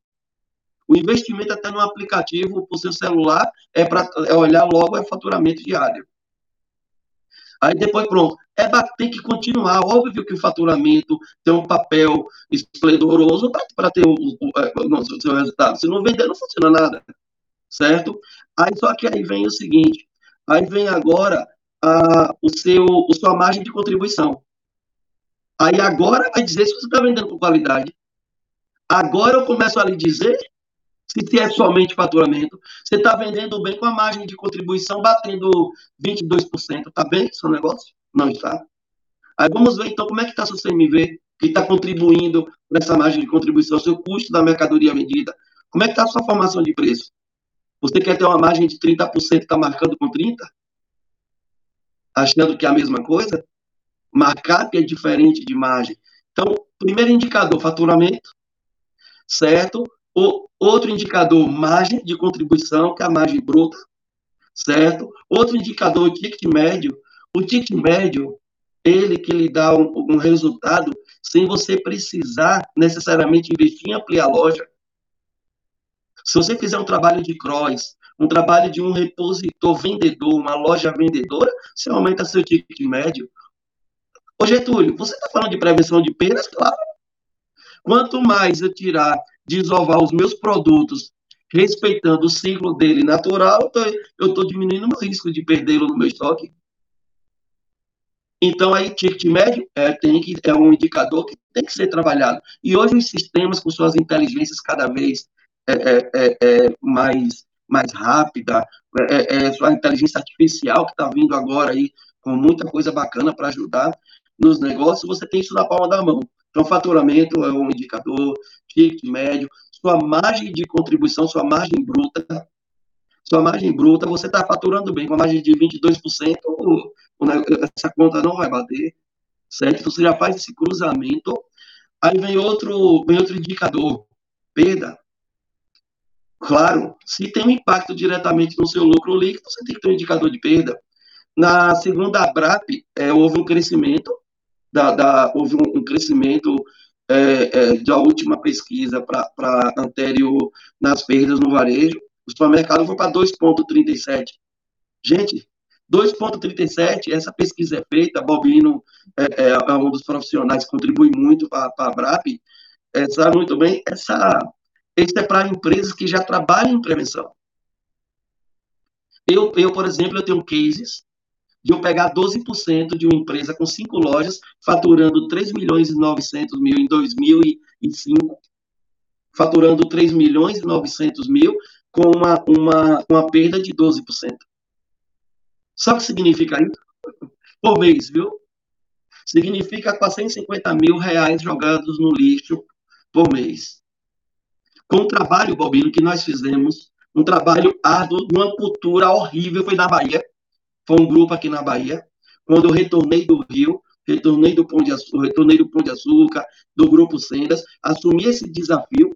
O investimento até no aplicativo para o seu celular é para é olhar logo é faturamento diário. Aí depois, pronto. É, tem que continuar. Óbvio que o faturamento tem um papel esplendoroso para ter o, o, é, o, seu resultado. Se não vender, não funciona nada. Certo? Aí só que aí vem o seguinte: aí vem agora a, o seu, a sua margem de contribuição. Aí agora vai dizer se você está vendendo com qualidade. Agora eu começo a lhe dizer se é somente faturamento. Você está vendendo bem com a margem de contribuição batendo 22%. Está bem seu negócio? Não está. Aí vamos ver então como é que está seu CMV, que está contribuindo para essa margem de contribuição, seu custo da mercadoria vendida. Como é que está sua formação de preço? Você quer ter uma margem de 30%, está marcando com 30%? Achando que é a mesma coisa? Markup é diferente de margem. Então, primeiro indicador, faturamento, certo? O outro indicador, margem de contribuição, que é a margem bruta, certo? Outro indicador, ticket médio. O ticket médio, ele que lhe dá um, um resultado sem você precisar necessariamente investir em ampliar a loja. Se você fizer um trabalho de cross, um trabalho de um repositor vendedor, uma loja vendedora, você aumenta seu ticket médio. Ô Getúlio, você está falando de prevenção de perdas? Claro. Quanto mais eu tirar, desovar os meus produtos, respeitando o ciclo dele natural, eu estou diminuindo o risco de perdê-lo no meu estoque. Então, aí, ticket médio é, tem que, é um indicador que tem que ser trabalhado. E hoje, os sistemas, com suas inteligências cada vez é, é, é, é mais, mais rápida, é, é, sua inteligência artificial que está vindo agora aí com muita coisa bacana para ajudar, nos negócios, você tem isso na palma da mão. Então, faturamento é um indicador, ticket médio, sua margem de contribuição, sua margem bruta, sua margem bruta, você está faturando bem, com a margem de 22%, essa conta não vai bater, certo? Então, você já faz esse cruzamento. Aí vem outro, vem outro indicador, perda. Claro, se tem um impacto diretamente no seu lucro líquido, você tem que ter um indicador de perda. Na segunda ABRAP, é, houve um crescimento, da, da houve um, crescimento é, é, da última pesquisa para anterior nas perdas no varejo. O supermercado foi para 2,37. Gente, 2,37, essa pesquisa é feita, Bobino é, é, é, um dos profissionais que contribui muito para a BRAP, é, sabe muito bem, essa, isso é para empresas que já trabalham em prevenção. Eu, eu, por exemplo, eu tenho cases de eu pegar 12% de uma empresa com cinco lojas, faturando 3 milhões e 900 mil em 2005, faturando 3 milhões e 900 mil, com uma, uma, uma perda de 12%. Sabe o que significa isso? Por mês, viu? Significa 450 mil reais jogados no lixo por mês. Com o trabalho, Bobino, que nós fizemos, um trabalho árduo, de uma cultura horrível, foi na Bahia. Foi um grupo aqui na Bahia. Quando eu retornei do Rio, retornei do Pão de Açúcar, retornei do Pão de Açúcar, do Grupo Sendas, assumi esse desafio.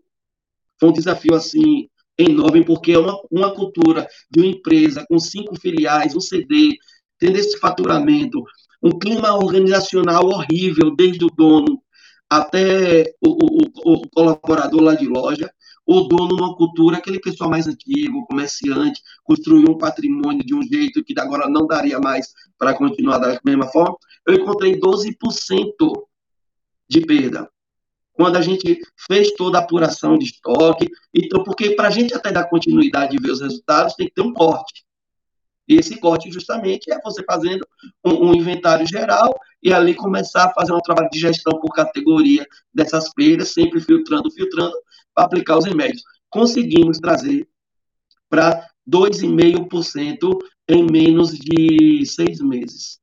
Foi um desafio, assim, enorme, porque é uma, uma cultura de uma empresa com cinco filiais, um CD, tendo esse faturamento, um clima organizacional horrível, desde o dono até o, o, o colaborador lá de loja, o dono numa cultura, aquele pessoal mais antigo, comerciante, construiu um patrimônio de um jeito que agora não daria mais para continuar da mesma forma, eu encontrei 12% de perda quando a gente fez toda a apuração de estoque. Então, porque para a gente até dar continuidade e ver os resultados, tem que ter um corte. E esse corte, justamente, é você fazendo um, um, inventário geral e ali começar a fazer um trabalho de gestão por categoria dessas perdas, sempre filtrando, filtrando, aplicar os remédios. Conseguimos trazer para 2,5% em menos de seis meses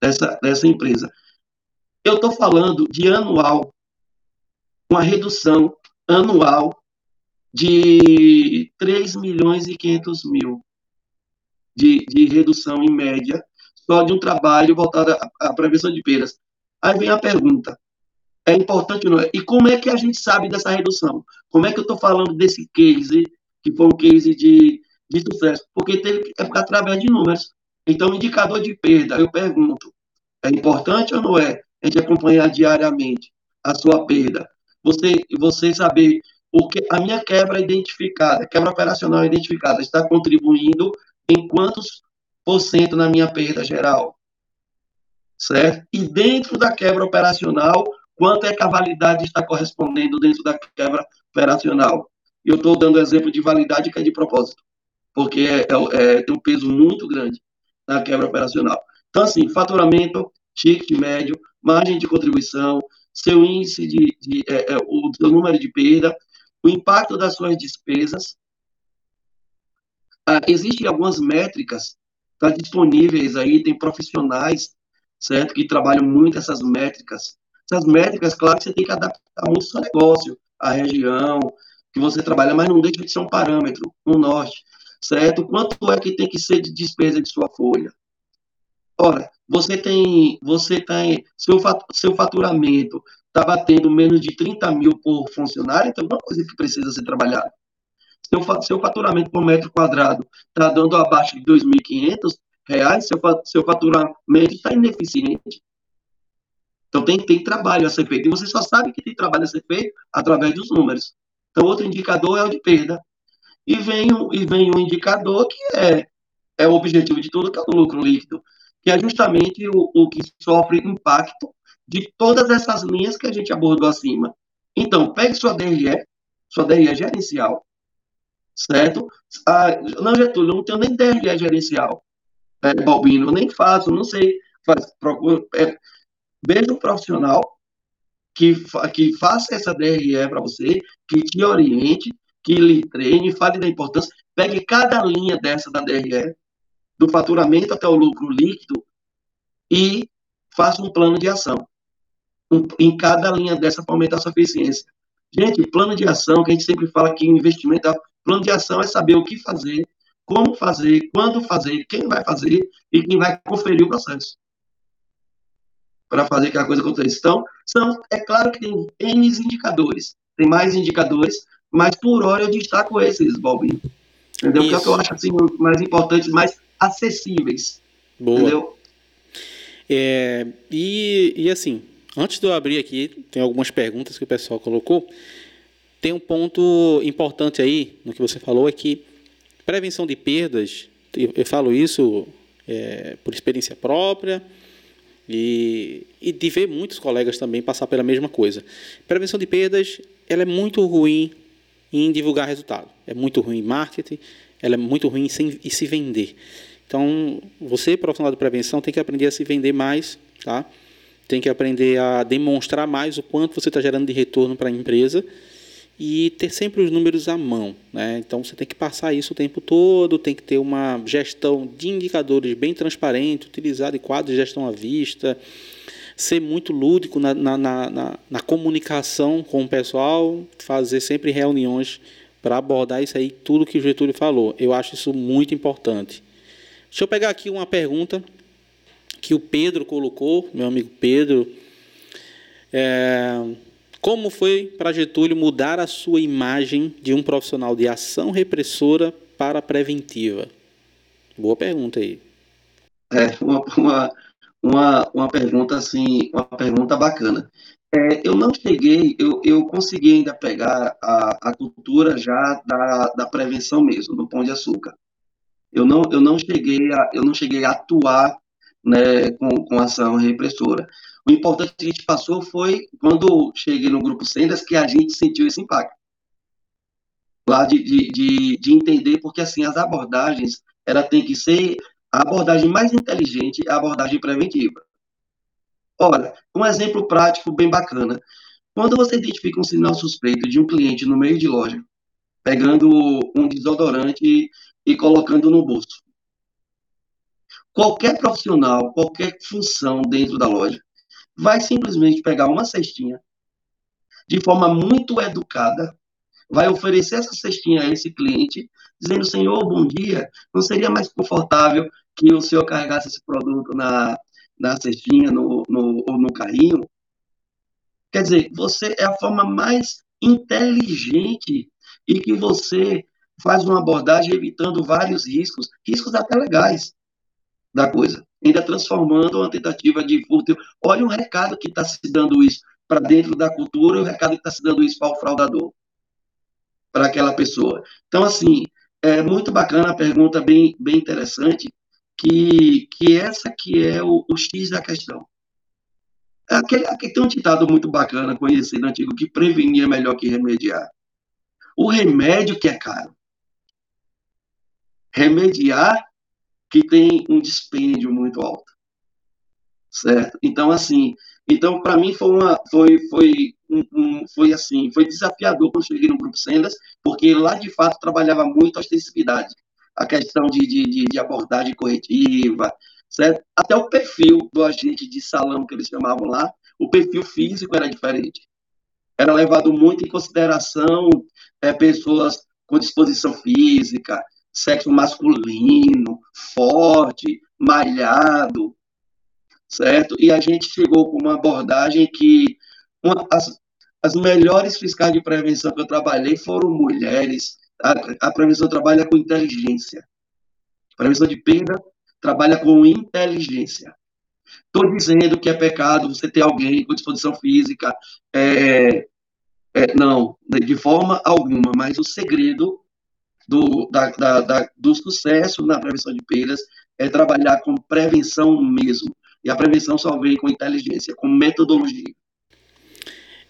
dessa, dessa empresa. Eu estou falando de anual, uma redução anual de 3 milhões e 500 mil de, de redução em média, só de um trabalho voltado à, à prevenção de perdas. Aí vem a pergunta, é importante não é? E como é que a gente sabe dessa redução? Como é que eu estou falando desse case, que foi um case de, de sucesso? Porque teve, é através de números. Então, indicador de perda, eu pergunto, é importante ou não é? a gente acompanhar diariamente a sua perda. Você, você saber o que a minha quebra identificada, quebra operacional identificada, está contribuindo em quantos por cento na minha perda geral. Certo? E dentro da quebra operacional, quanto é que a validade está correspondendo dentro da quebra operacional? Eu estou dando exemplo de validade que é de propósito, porque é, é, é, tem um peso muito grande na quebra operacional. Então, assim, faturamento, ticket médio, margem de contribuição, seu índice de, de é, é, o seu número de perda, o impacto das suas despesas. Ah, existem algumas métricas tá, disponíveis aí, tem profissionais, certo, que trabalham muito essas métricas. Essas métricas, claro que você tem que adaptar muito o seu negócio, a região que você trabalha, mas não deixa de ser um parâmetro no norte, certo? Quanto é que tem que ser de despesa de sua folha? Ora, você tem, você tem seu, seu faturamento está batendo menos de 30 mil por funcionário, então é uma coisa que precisa ser trabalhada. Seu, seu faturamento por metro quadrado está dando abaixo de 2.500 reais, seu, seu faturamento está ineficiente. Então tem, tem trabalho a ser feito. E você só sabe que tem trabalho a ser feito através dos números. Então, outro indicador é o de perda. E vem, e vem um indicador que é, é o objetivo de tudo, que é o lucro líquido que é justamente o, o que sofre impacto de todas essas linhas que a gente abordou acima. Então, pegue sua DRE, sua DRE gerencial, certo? Ah, não, Getúlio, eu não tenho nem DRE gerencial, é, Balbino, nem faço, não sei. Faz, procura, é, veja um profissional que, que faça essa DRE para você, que te oriente, que lhe treine, fale da importância, pegue cada linha dessa da DRE, do faturamento até o lucro líquido e faça um plano de ação. um, em cada linha dessa para aumentar a sua eficiência. Gente, plano de ação, que a gente sempre fala que investimento, plano de ação é saber o que fazer, como fazer, quando fazer, quem vai fazer e quem vai conferir o processo para fazer que a coisa aconteça. Então, são, é claro que tem N indicadores, tem mais indicadores, mas por hora eu destaco esses, Balbinho. Entendeu? Isso. Que é o que eu acho assim, mais importantes, mais acessíveis. Boa. Entendeu? É, e, e assim, antes de eu abrir aqui, tem algumas perguntas que o pessoal colocou. Tem um ponto importante aí no que você falou, é que prevenção de perdas, eu, eu falo isso é, por experiência própria, e, e de ver muitos colegas também passar pela mesma coisa. Prevenção de perdas, ela é muito ruim em divulgar resultado. É muito ruim em marketing, ela é muito ruim em, se vender. Então, você, profissional de prevenção, tem que aprender a se vender mais, tá? Tem que aprender a demonstrar mais o quanto você está gerando de retorno para a empresa e ter sempre os números à mão. Né? Então você tem que passar isso o tempo todo, tem que ter uma gestão de indicadores bem transparente, utilizar de quadros de gestão à vista, ser muito lúdico na, na, na, na comunicação com o pessoal, fazer sempre reuniões para abordar isso aí, tudo que o Getúlio falou. Eu acho isso muito importante. Deixa eu pegar aqui uma pergunta que o Pedro colocou, meu amigo Pedro. É, como foi para Getúlio mudar a sua imagem de um profissional de ação repressora para preventiva? Boa pergunta aí. É, uma, uma, uma, uma pergunta assim, uma pergunta bacana. É, eu não cheguei, eu, eu consegui ainda pegar a, a cultura já da, da prevenção mesmo, do pão de açúcar. Eu não, eu não cheguei a, eu não cheguei a atuar né, com, com ação repressora. O importante que a gente passou foi, quando cheguei no grupo Sendas, que a gente sentiu esse impacto. Lá de, de, de, de entender, porque assim, as abordagens, ela tem que ser a abordagem mais inteligente, a abordagem preventiva. Ora, um exemplo prático bem bacana. Quando você identifica um sinal suspeito de um cliente no meio de loja, pegando um desodorante e colocando no bolso. Qualquer profissional, qualquer função dentro da loja, vai simplesmente pegar uma cestinha, de forma muito educada, vai oferecer essa cestinha a esse cliente, dizendo: Senhor, bom dia, não seria mais confortável que o senhor carregasse esse produto na, na cestinha no, no, ou no carrinho? Quer dizer, você é a forma mais inteligente e que você faz uma abordagem evitando vários riscos, riscos até legais da coisa ainda transformando uma tentativa de furto. Olha o recado que está se dando isso para dentro da cultura, o recado que está se dando isso para o fraudador, para aquela pessoa. Então, assim, é muito bacana a pergunta, bem, bem interessante, que, que essa que é o, o X da questão. Aquele, aquele, tem um ditado muito bacana, conhecido antigo, que prevenir é melhor que remediar. O remédio que é caro. Remediar que tem um dispêndio muito alto. Certo? Então, assim, então para mim foi uma foi foi um, um, foi assim, foi desafiador quando cheguei no grupo Sendas, porque lá de fato trabalhava muito a ostensividade, a questão de, de, de abordagem corretiva, certo? Até o perfil do agente de salão que eles chamavam lá, o perfil físico era diferente. Era levado muito em consideração é, pessoas com disposição física, sexo masculino, forte, malhado, certo? E a gente chegou com uma abordagem que uma, as, as melhores fiscais de prevenção que eu trabalhei foram mulheres. A, a prevenção trabalha com inteligência. A prevenção de perda trabalha com inteligência. Estou dizendo que é pecado você ter alguém com disposição física. É, é, não, de forma alguma, mas o segredo do, da, da, da, do sucesso na prevenção de perdas é trabalhar com prevenção mesmo. E a prevenção só vem com inteligência, com metodologia.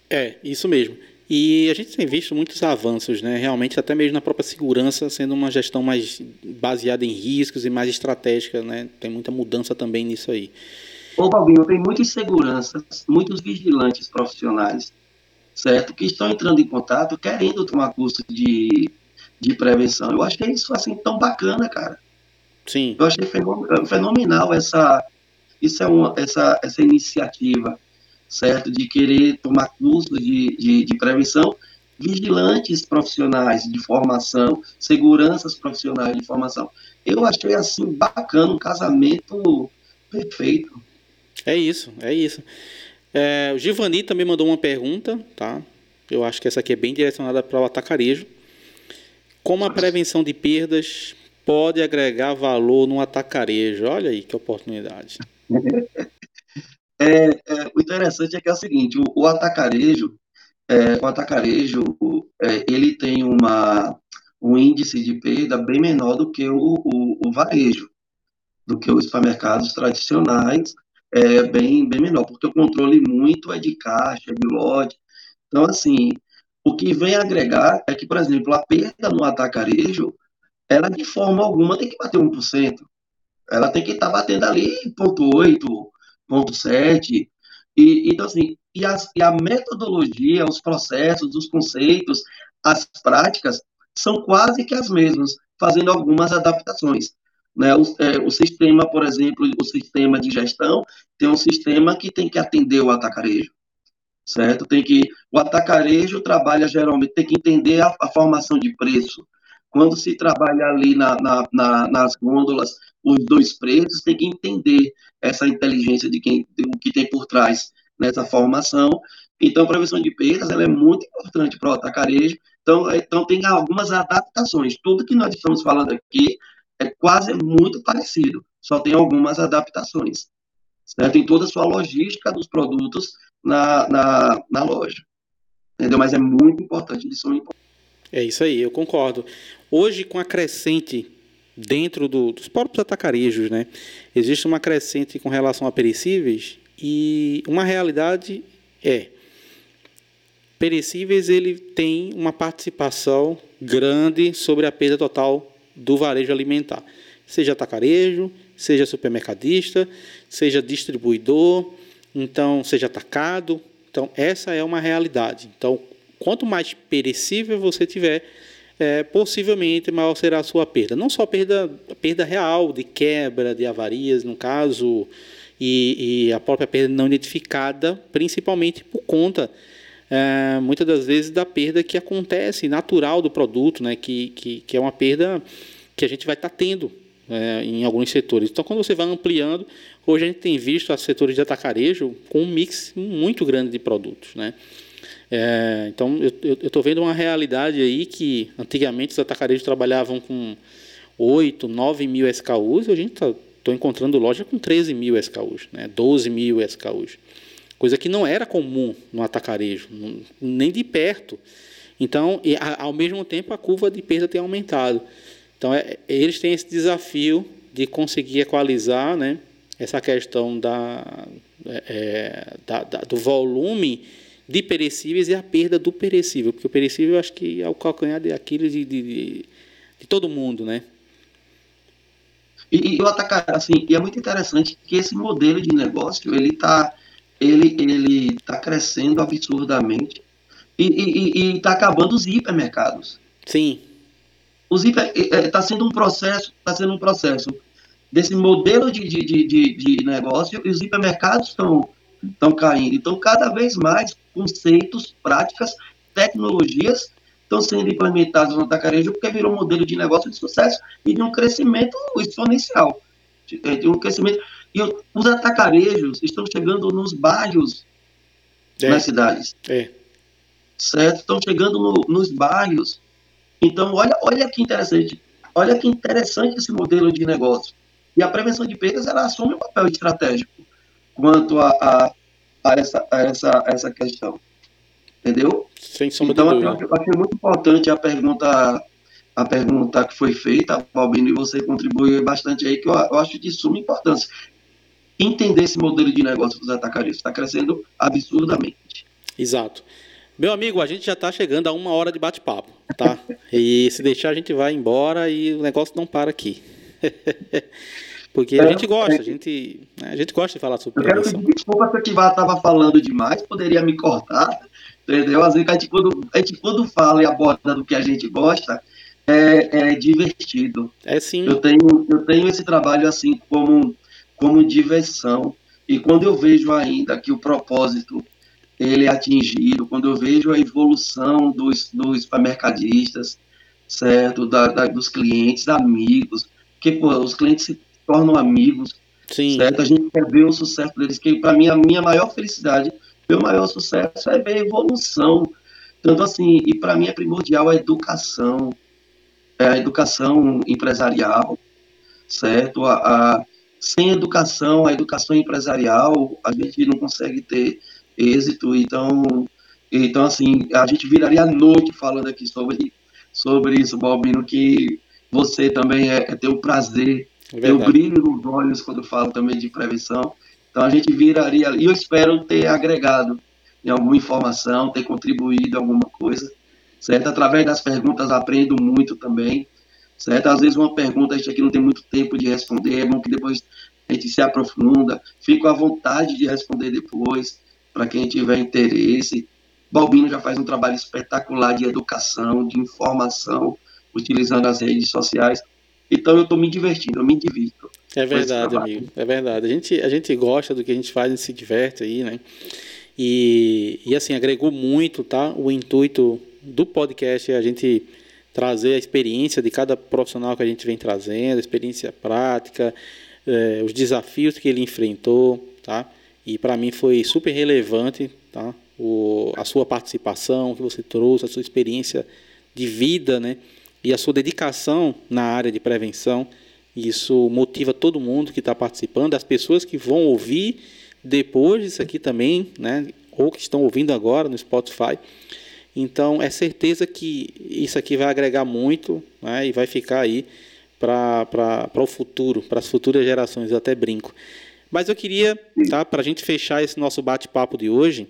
É, isso mesmo. E a gente tem visto muitos avanços, né? Realmente, até mesmo na própria segurança, sendo uma gestão mais baseada em riscos e mais estratégica, né? Tem muita mudança também nisso aí. Ô, Balbinho, tem muitas seguranças, muitos vigilantes profissionais, certo? Que estão entrando em contato querendo tomar curso de de prevenção. Eu acho que é isso assim tão bacana, cara. Sim. Eu achei fenomenal essa isso é uma essa essa iniciativa, certo? De querer tomar cursos de, de, de prevenção, vigilantes profissionais de formação, seguranças profissionais de formação. Eu achei assim bacana, um casamento perfeito. É isso, é isso. É, o Givani também mandou uma pergunta, tá? Eu acho que essa aqui é bem direcionada para o atacarejo. Como a prevenção de perdas pode agregar valor no atacarejo? Olha aí que oportunidade. É, é, o interessante é que é o seguinte, o, o atacarejo, é, o atacarejo, é, ele tem uma, um índice de perda bem menor do que o, o, o varejo, do que os supermercados tradicionais, é bem, bem menor, porque o controle muito é de caixa, de lote. Então, assim, o que vem agregar é que, por exemplo, a perda no atacarejo, ela de forma alguma tem que bater 1%. Ela tem que estar tá batendo ali 0,8%, 0,7%. E, então, assim, e, as, e a metodologia, os processos, os conceitos, as práticas são quase que as mesmas, fazendo algumas adaptações. Né? O, é, o sistema, por exemplo, o sistema de gestão tem um sistema que tem que atender o atacarejo certo? Tem que o atacarejo trabalha geralmente tem que entender a, a formação de preço. Quando se trabalha ali na, na, na, nas gôndolas os dois preços, tem que entender essa inteligência de quem o que tem por trás nessa formação. Então, a prevenção de perdas ela é muito importante para o atacarejo. Então, é, então, tem algumas adaptações. Tudo que nós estamos falando aqui é quase muito parecido, só tem algumas adaptações. Certo? Em toda a sua logística dos produtos na, na, na loja. Entendeu? Mas é muito importante, eles são importantes. É isso aí, eu concordo. Hoje, com a crescente dentro do, dos próprios atacarejos, né, existe uma crescente com relação a perecíveis e uma realidade é perecíveis ele tem uma participação grande sobre a perda total do varejo alimentar, seja atacarejo, seja supermercadista, seja distribuidor, então seja atacado. Então essa é uma realidade. Então quanto mais perecível você tiver, é, possivelmente maior será a sua perda. Não só perda, perda real, de quebra, de avarias, no caso, e, e a própria perda não identificada, principalmente por conta, é, muitas das vezes, da perda que acontece natural do produto, né, que, que, que é uma perda que a gente vai estar tá tendo é, em alguns setores. Então, quando você vai ampliando, hoje a gente tem visto os setores de atacarejo com um mix muito grande de produtos, né? É, então, eu estou vendo uma realidade aí que antigamente os atacarejos trabalhavam com 8, 9 mil SKUs, a gente está encontrando loja com 13 mil SKUs, né? 12 mil SKUs. Coisa que não era comum no atacarejo, nem de perto. Então, e, ao mesmo tempo, a curva de perda tem aumentado. Então, é, eles têm esse desafio de conseguir equalizar né, essa questão da, é, é, da, da, do volume de perecíveis e a perda do perecível, porque o perecível eu acho que é o calcanhar de Aquiles de, de, de, de todo mundo, né? E, e o atacar, assim, e é muito interessante que esse modelo de negócio ele está ele, ele tá crescendo absurdamente e está acabando os hipermercados. Sim. Os hiper está sendo um processo, está sendo um processo desse modelo de, de, de, de, negócio e os hipermercados estão estão caindo. Então, cada vez mais conceitos, práticas, tecnologias estão sendo implementados no atacarejo porque virou um modelo de negócio de sucesso e de um crescimento exponencial. De um crescimento. E os atacarejos estão chegando nos bairros é. nas cidades. É. Certo? Estão chegando no, nos bairros. Então, olha, olha que interessante. Olha que interessante esse modelo de negócio. E a prevenção de perdas, ela assume um papel estratégico quanto a, a, a, essa, a, essa, essa questão. Entendeu? Sem sombra então, de dúvida. eu achei muito importante a pergunta, a pergunta que foi feita, Balbino, e você contribuiu bastante aí, que eu, eu acho de suma importância. Entender esse modelo de negócio dos atacaristas está crescendo absurdamente. Exato. Meu amigo, a gente já está chegando a uma hora de bate-papo, tá? e se deixar, a gente vai embora e o negócio não para aqui. Porque a gente gosta, a gente, né, a gente gosta de falar sobre. Eu quero pedir desculpa se eu estava falando demais, poderia me cortar, entendeu? Às vezes a gente quando, a gente, quando fala e aborda do que a gente gosta, é, é divertido. É sim. Eu tenho, eu tenho esse trabalho assim como, como diversão. E quando eu vejo ainda que o propósito ele é atingido, quando eu vejo a evolução dos, dos supermercadistas, certo, da, da, dos clientes, amigos, que pô, os clientes se tornam amigos, Sim. certo? A gente quer ver o sucesso deles, que para mim a minha maior felicidade, meu maior sucesso é ver a evolução. Tanto assim, e para mim é primordial a educação, é a educação empresarial, certo? A, a, sem educação, a educação empresarial, a gente não consegue ter êxito. Então, então assim, a gente viraria a noite falando aqui sobre, sobre isso, Balbino, que você também é, é ter o prazer, é ter o brilho nos olhos quando falo também de prevenção. Então a gente viraria, e eu espero ter agregado em alguma informação, ter contribuído alguma coisa, certo? Através das perguntas aprendo muito também, certo? Às vezes uma pergunta a gente aqui não tem muito tempo de responder, é bom que depois a gente se aprofunda, fico à vontade de responder depois, para quem tiver interesse. Balbino já faz um trabalho espetacular de educação, de informação, utilizando as redes sociais. Então eu estou me divertindo, eu me divirto. É verdade, amigo. É verdade. A gente, a gente gosta do que a gente faz, a gente se diverte aí, né? E, e assim, agregou muito, tá? O intuito do podcast é a gente trazer a experiência de cada profissional que a gente vem trazendo, a experiência prática, eh, os desafios que ele enfrentou, tá? E para mim foi super relevante, tá? O, a sua participação que você trouxe, a sua experiência de vida, né? E a sua dedicação na área de prevenção. Isso motiva todo mundo que está participando, as pessoas que vão ouvir depois disso aqui também, né? Ou que estão ouvindo agora no Spotify. Então, é certeza que isso aqui vai agregar muito né? e vai ficar aí para o futuro, para as futuras gerações. Eu até brinco. Mas eu queria, tá, para a gente fechar esse nosso bate-papo de hoje,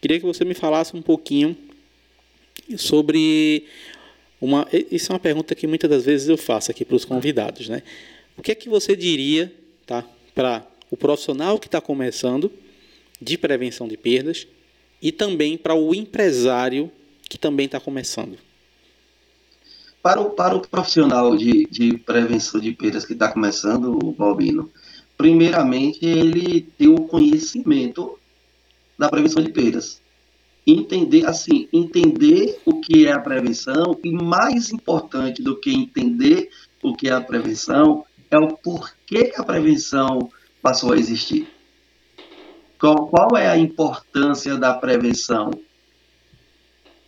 queria que você me falasse um pouquinho sobre uma. Isso é uma pergunta que muitas das vezes eu faço aqui para os convidados, né? O que é que você diria, tá, para o profissional que está começando de prevenção de perdas e também para o empresário que também está começando? Para o, para o profissional de, de prevenção de perdas que está começando, Balbino, primeiramente, ele ter o conhecimento da prevenção de perdas. Entender, assim, entender o que é a prevenção e mais importante do que entender o que é a prevenção é o porquê que a prevenção passou a existir. Qual, qual é a importância da prevenção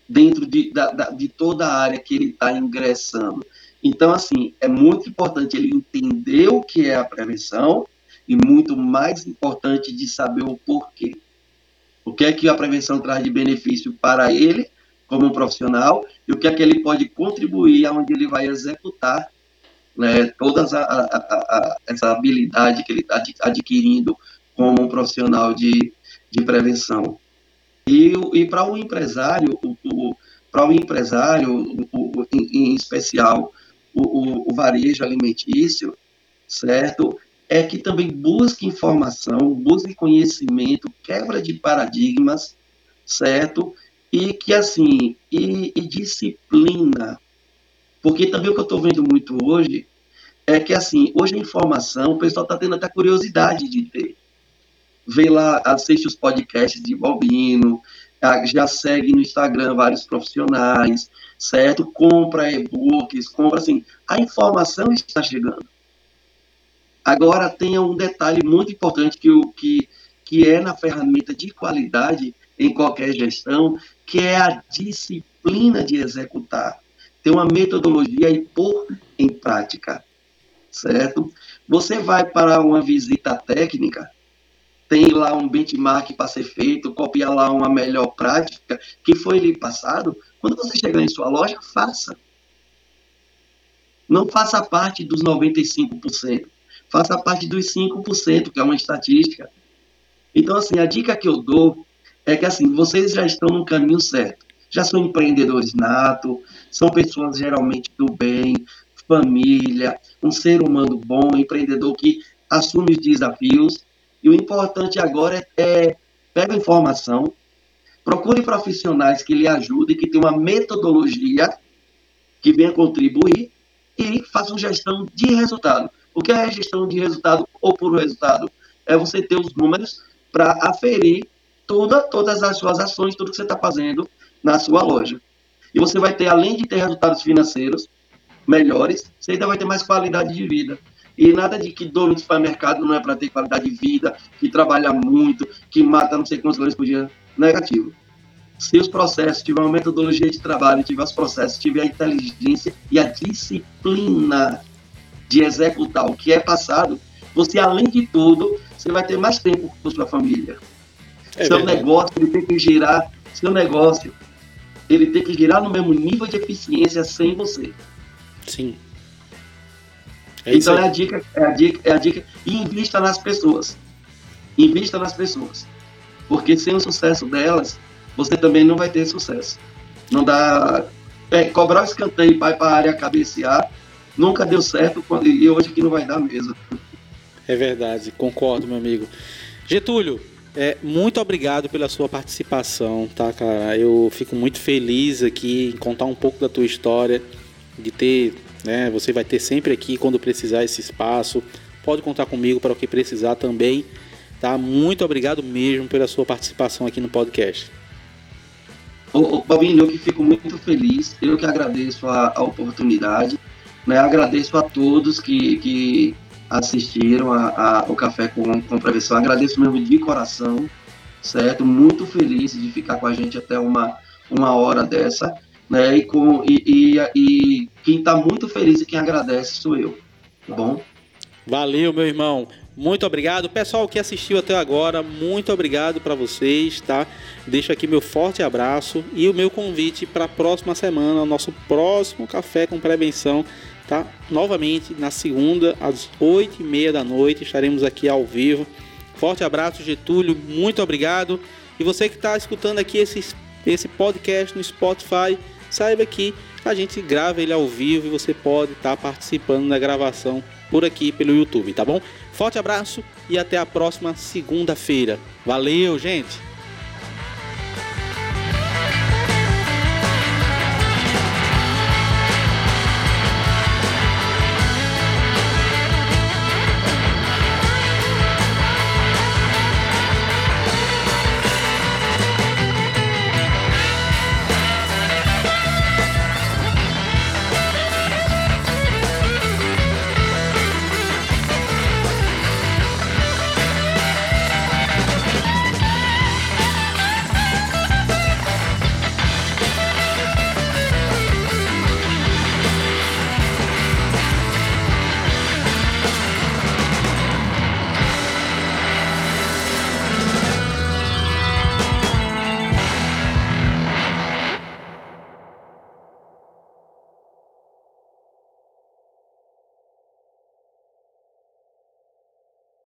dentro de, da, de toda a área que ele está ingressando? Então, assim, é muito importante ele entender o que é a prevenção e muito mais importante de saber o porquê. O que é que a prevenção traz de benefício para ele, como um profissional, e o que é que ele pode contribuir aonde ele vai executar né, toda a, a, a, essa habilidade que ele está adquirindo como um profissional de, de prevenção. E, e para o um empresário, o, o para o um empresário, o, em, em, especial o, o varejo alimentício, certo? É que também busque informação, busque conhecimento, quebra de paradigmas, certo? E que assim, e, e disciplina. Porque também o que eu estou vendo muito hoje é que assim, hoje a informação, o pessoal está tendo até curiosidade de ter. Vê lá, assiste os podcasts de Balbino, já segue no Instagram vários profissionais, certo? Compra e-books, compra assim. A informação está chegando. Agora, tem um detalhe muito importante que, o, que, que é na ferramenta de qualidade em qualquer gestão, que é a disciplina de executar. Tem uma metodologia e pôr em prática, certo? Você vai para uma visita técnica, tem lá um benchmark para ser feito, copia lá uma melhor prática que foi lhe passado. Quando você chegar em sua loja, faça. Não faça parte dos 95% faça parte dos 5%, que é uma estatística. Então, assim, a dica que eu dou é que, assim, vocês já estão no caminho certo. Já são empreendedores nato, são pessoas geralmente do bem, família, um ser humano bom, empreendedor que assume os desafios. E o importante agora é, é pega informação, procure profissionais que lhe ajudem, que tenham uma metodologia que venha contribuir e façam gestão de resultado. O que é a gestão de resultado ou por resultado? é você ter os números para aferir toda, todas as suas ações, tudo que você está fazendo na sua loja. E você vai ter, além de ter resultados financeiros melhores, você ainda vai ter mais qualidade de vida. E nada de que dono de supermercado não é para ter qualidade de vida, que trabalha muito, que mata não sei quantos horas por dia. Negativo. Se os processos tiver uma metodologia de trabalho, tiver os processos, tiver a inteligência e a disciplina de executar o que é passado, você, além de tudo, você vai ter mais tempo com sua família. É seu verdade. negócio ele tem que girar, seu negócio ele tem que girar no mesmo nível de eficiência sem você. Sim. É então é a dica, é a dica, é a dica. E invista nas pessoas. Invista nas pessoas. Porque sem o sucesso delas, você também não vai ter sucesso. Não dá. É, cobrar o escanteio e vai para a área cabecear nunca deu certo e hoje que não vai dar mesmo. É verdade, concordo, meu amigo. Getúlio, é, muito obrigado pela sua participação, tá, cara? Eu fico muito feliz aqui em contar um pouco da tua história, de ter, né? Você vai ter sempre aqui quando precisar esse espaço. Pode contar comigo para o que precisar também, tá? Muito obrigado mesmo pela sua participação aqui no podcast. Ô, Babinho, eu que fico muito feliz, eu que agradeço a, a oportunidade, né? Agradeço a todos que, que assistiram a, a, o Café com, com Prevenção. Agradeço mesmo de coração, certo? Muito feliz de ficar com a gente até uma, uma hora dessa. Né? E, com, e, e, e quem está muito feliz e quem agradece sou eu. Tá bom? Valeu, meu irmão. Muito obrigado. Pessoal que assistiu até agora, muito obrigado para vocês, tá? Deixo aqui meu forte abraço e o meu convite para a próxima semana, nosso próximo Café com Prevenção tá? Novamente na segunda às oito e meia da noite estaremos aqui ao vivo. Forte abraço, Getúlio, muito obrigado. E você que está escutando aqui esse, esse podcast no Spotify, saiba que a gente grava ele ao vivo e você pode estar tá participando da gravação por aqui pelo YouTube, tá bom? Forte abraço e até a próxima segunda-feira. Valeu, gente!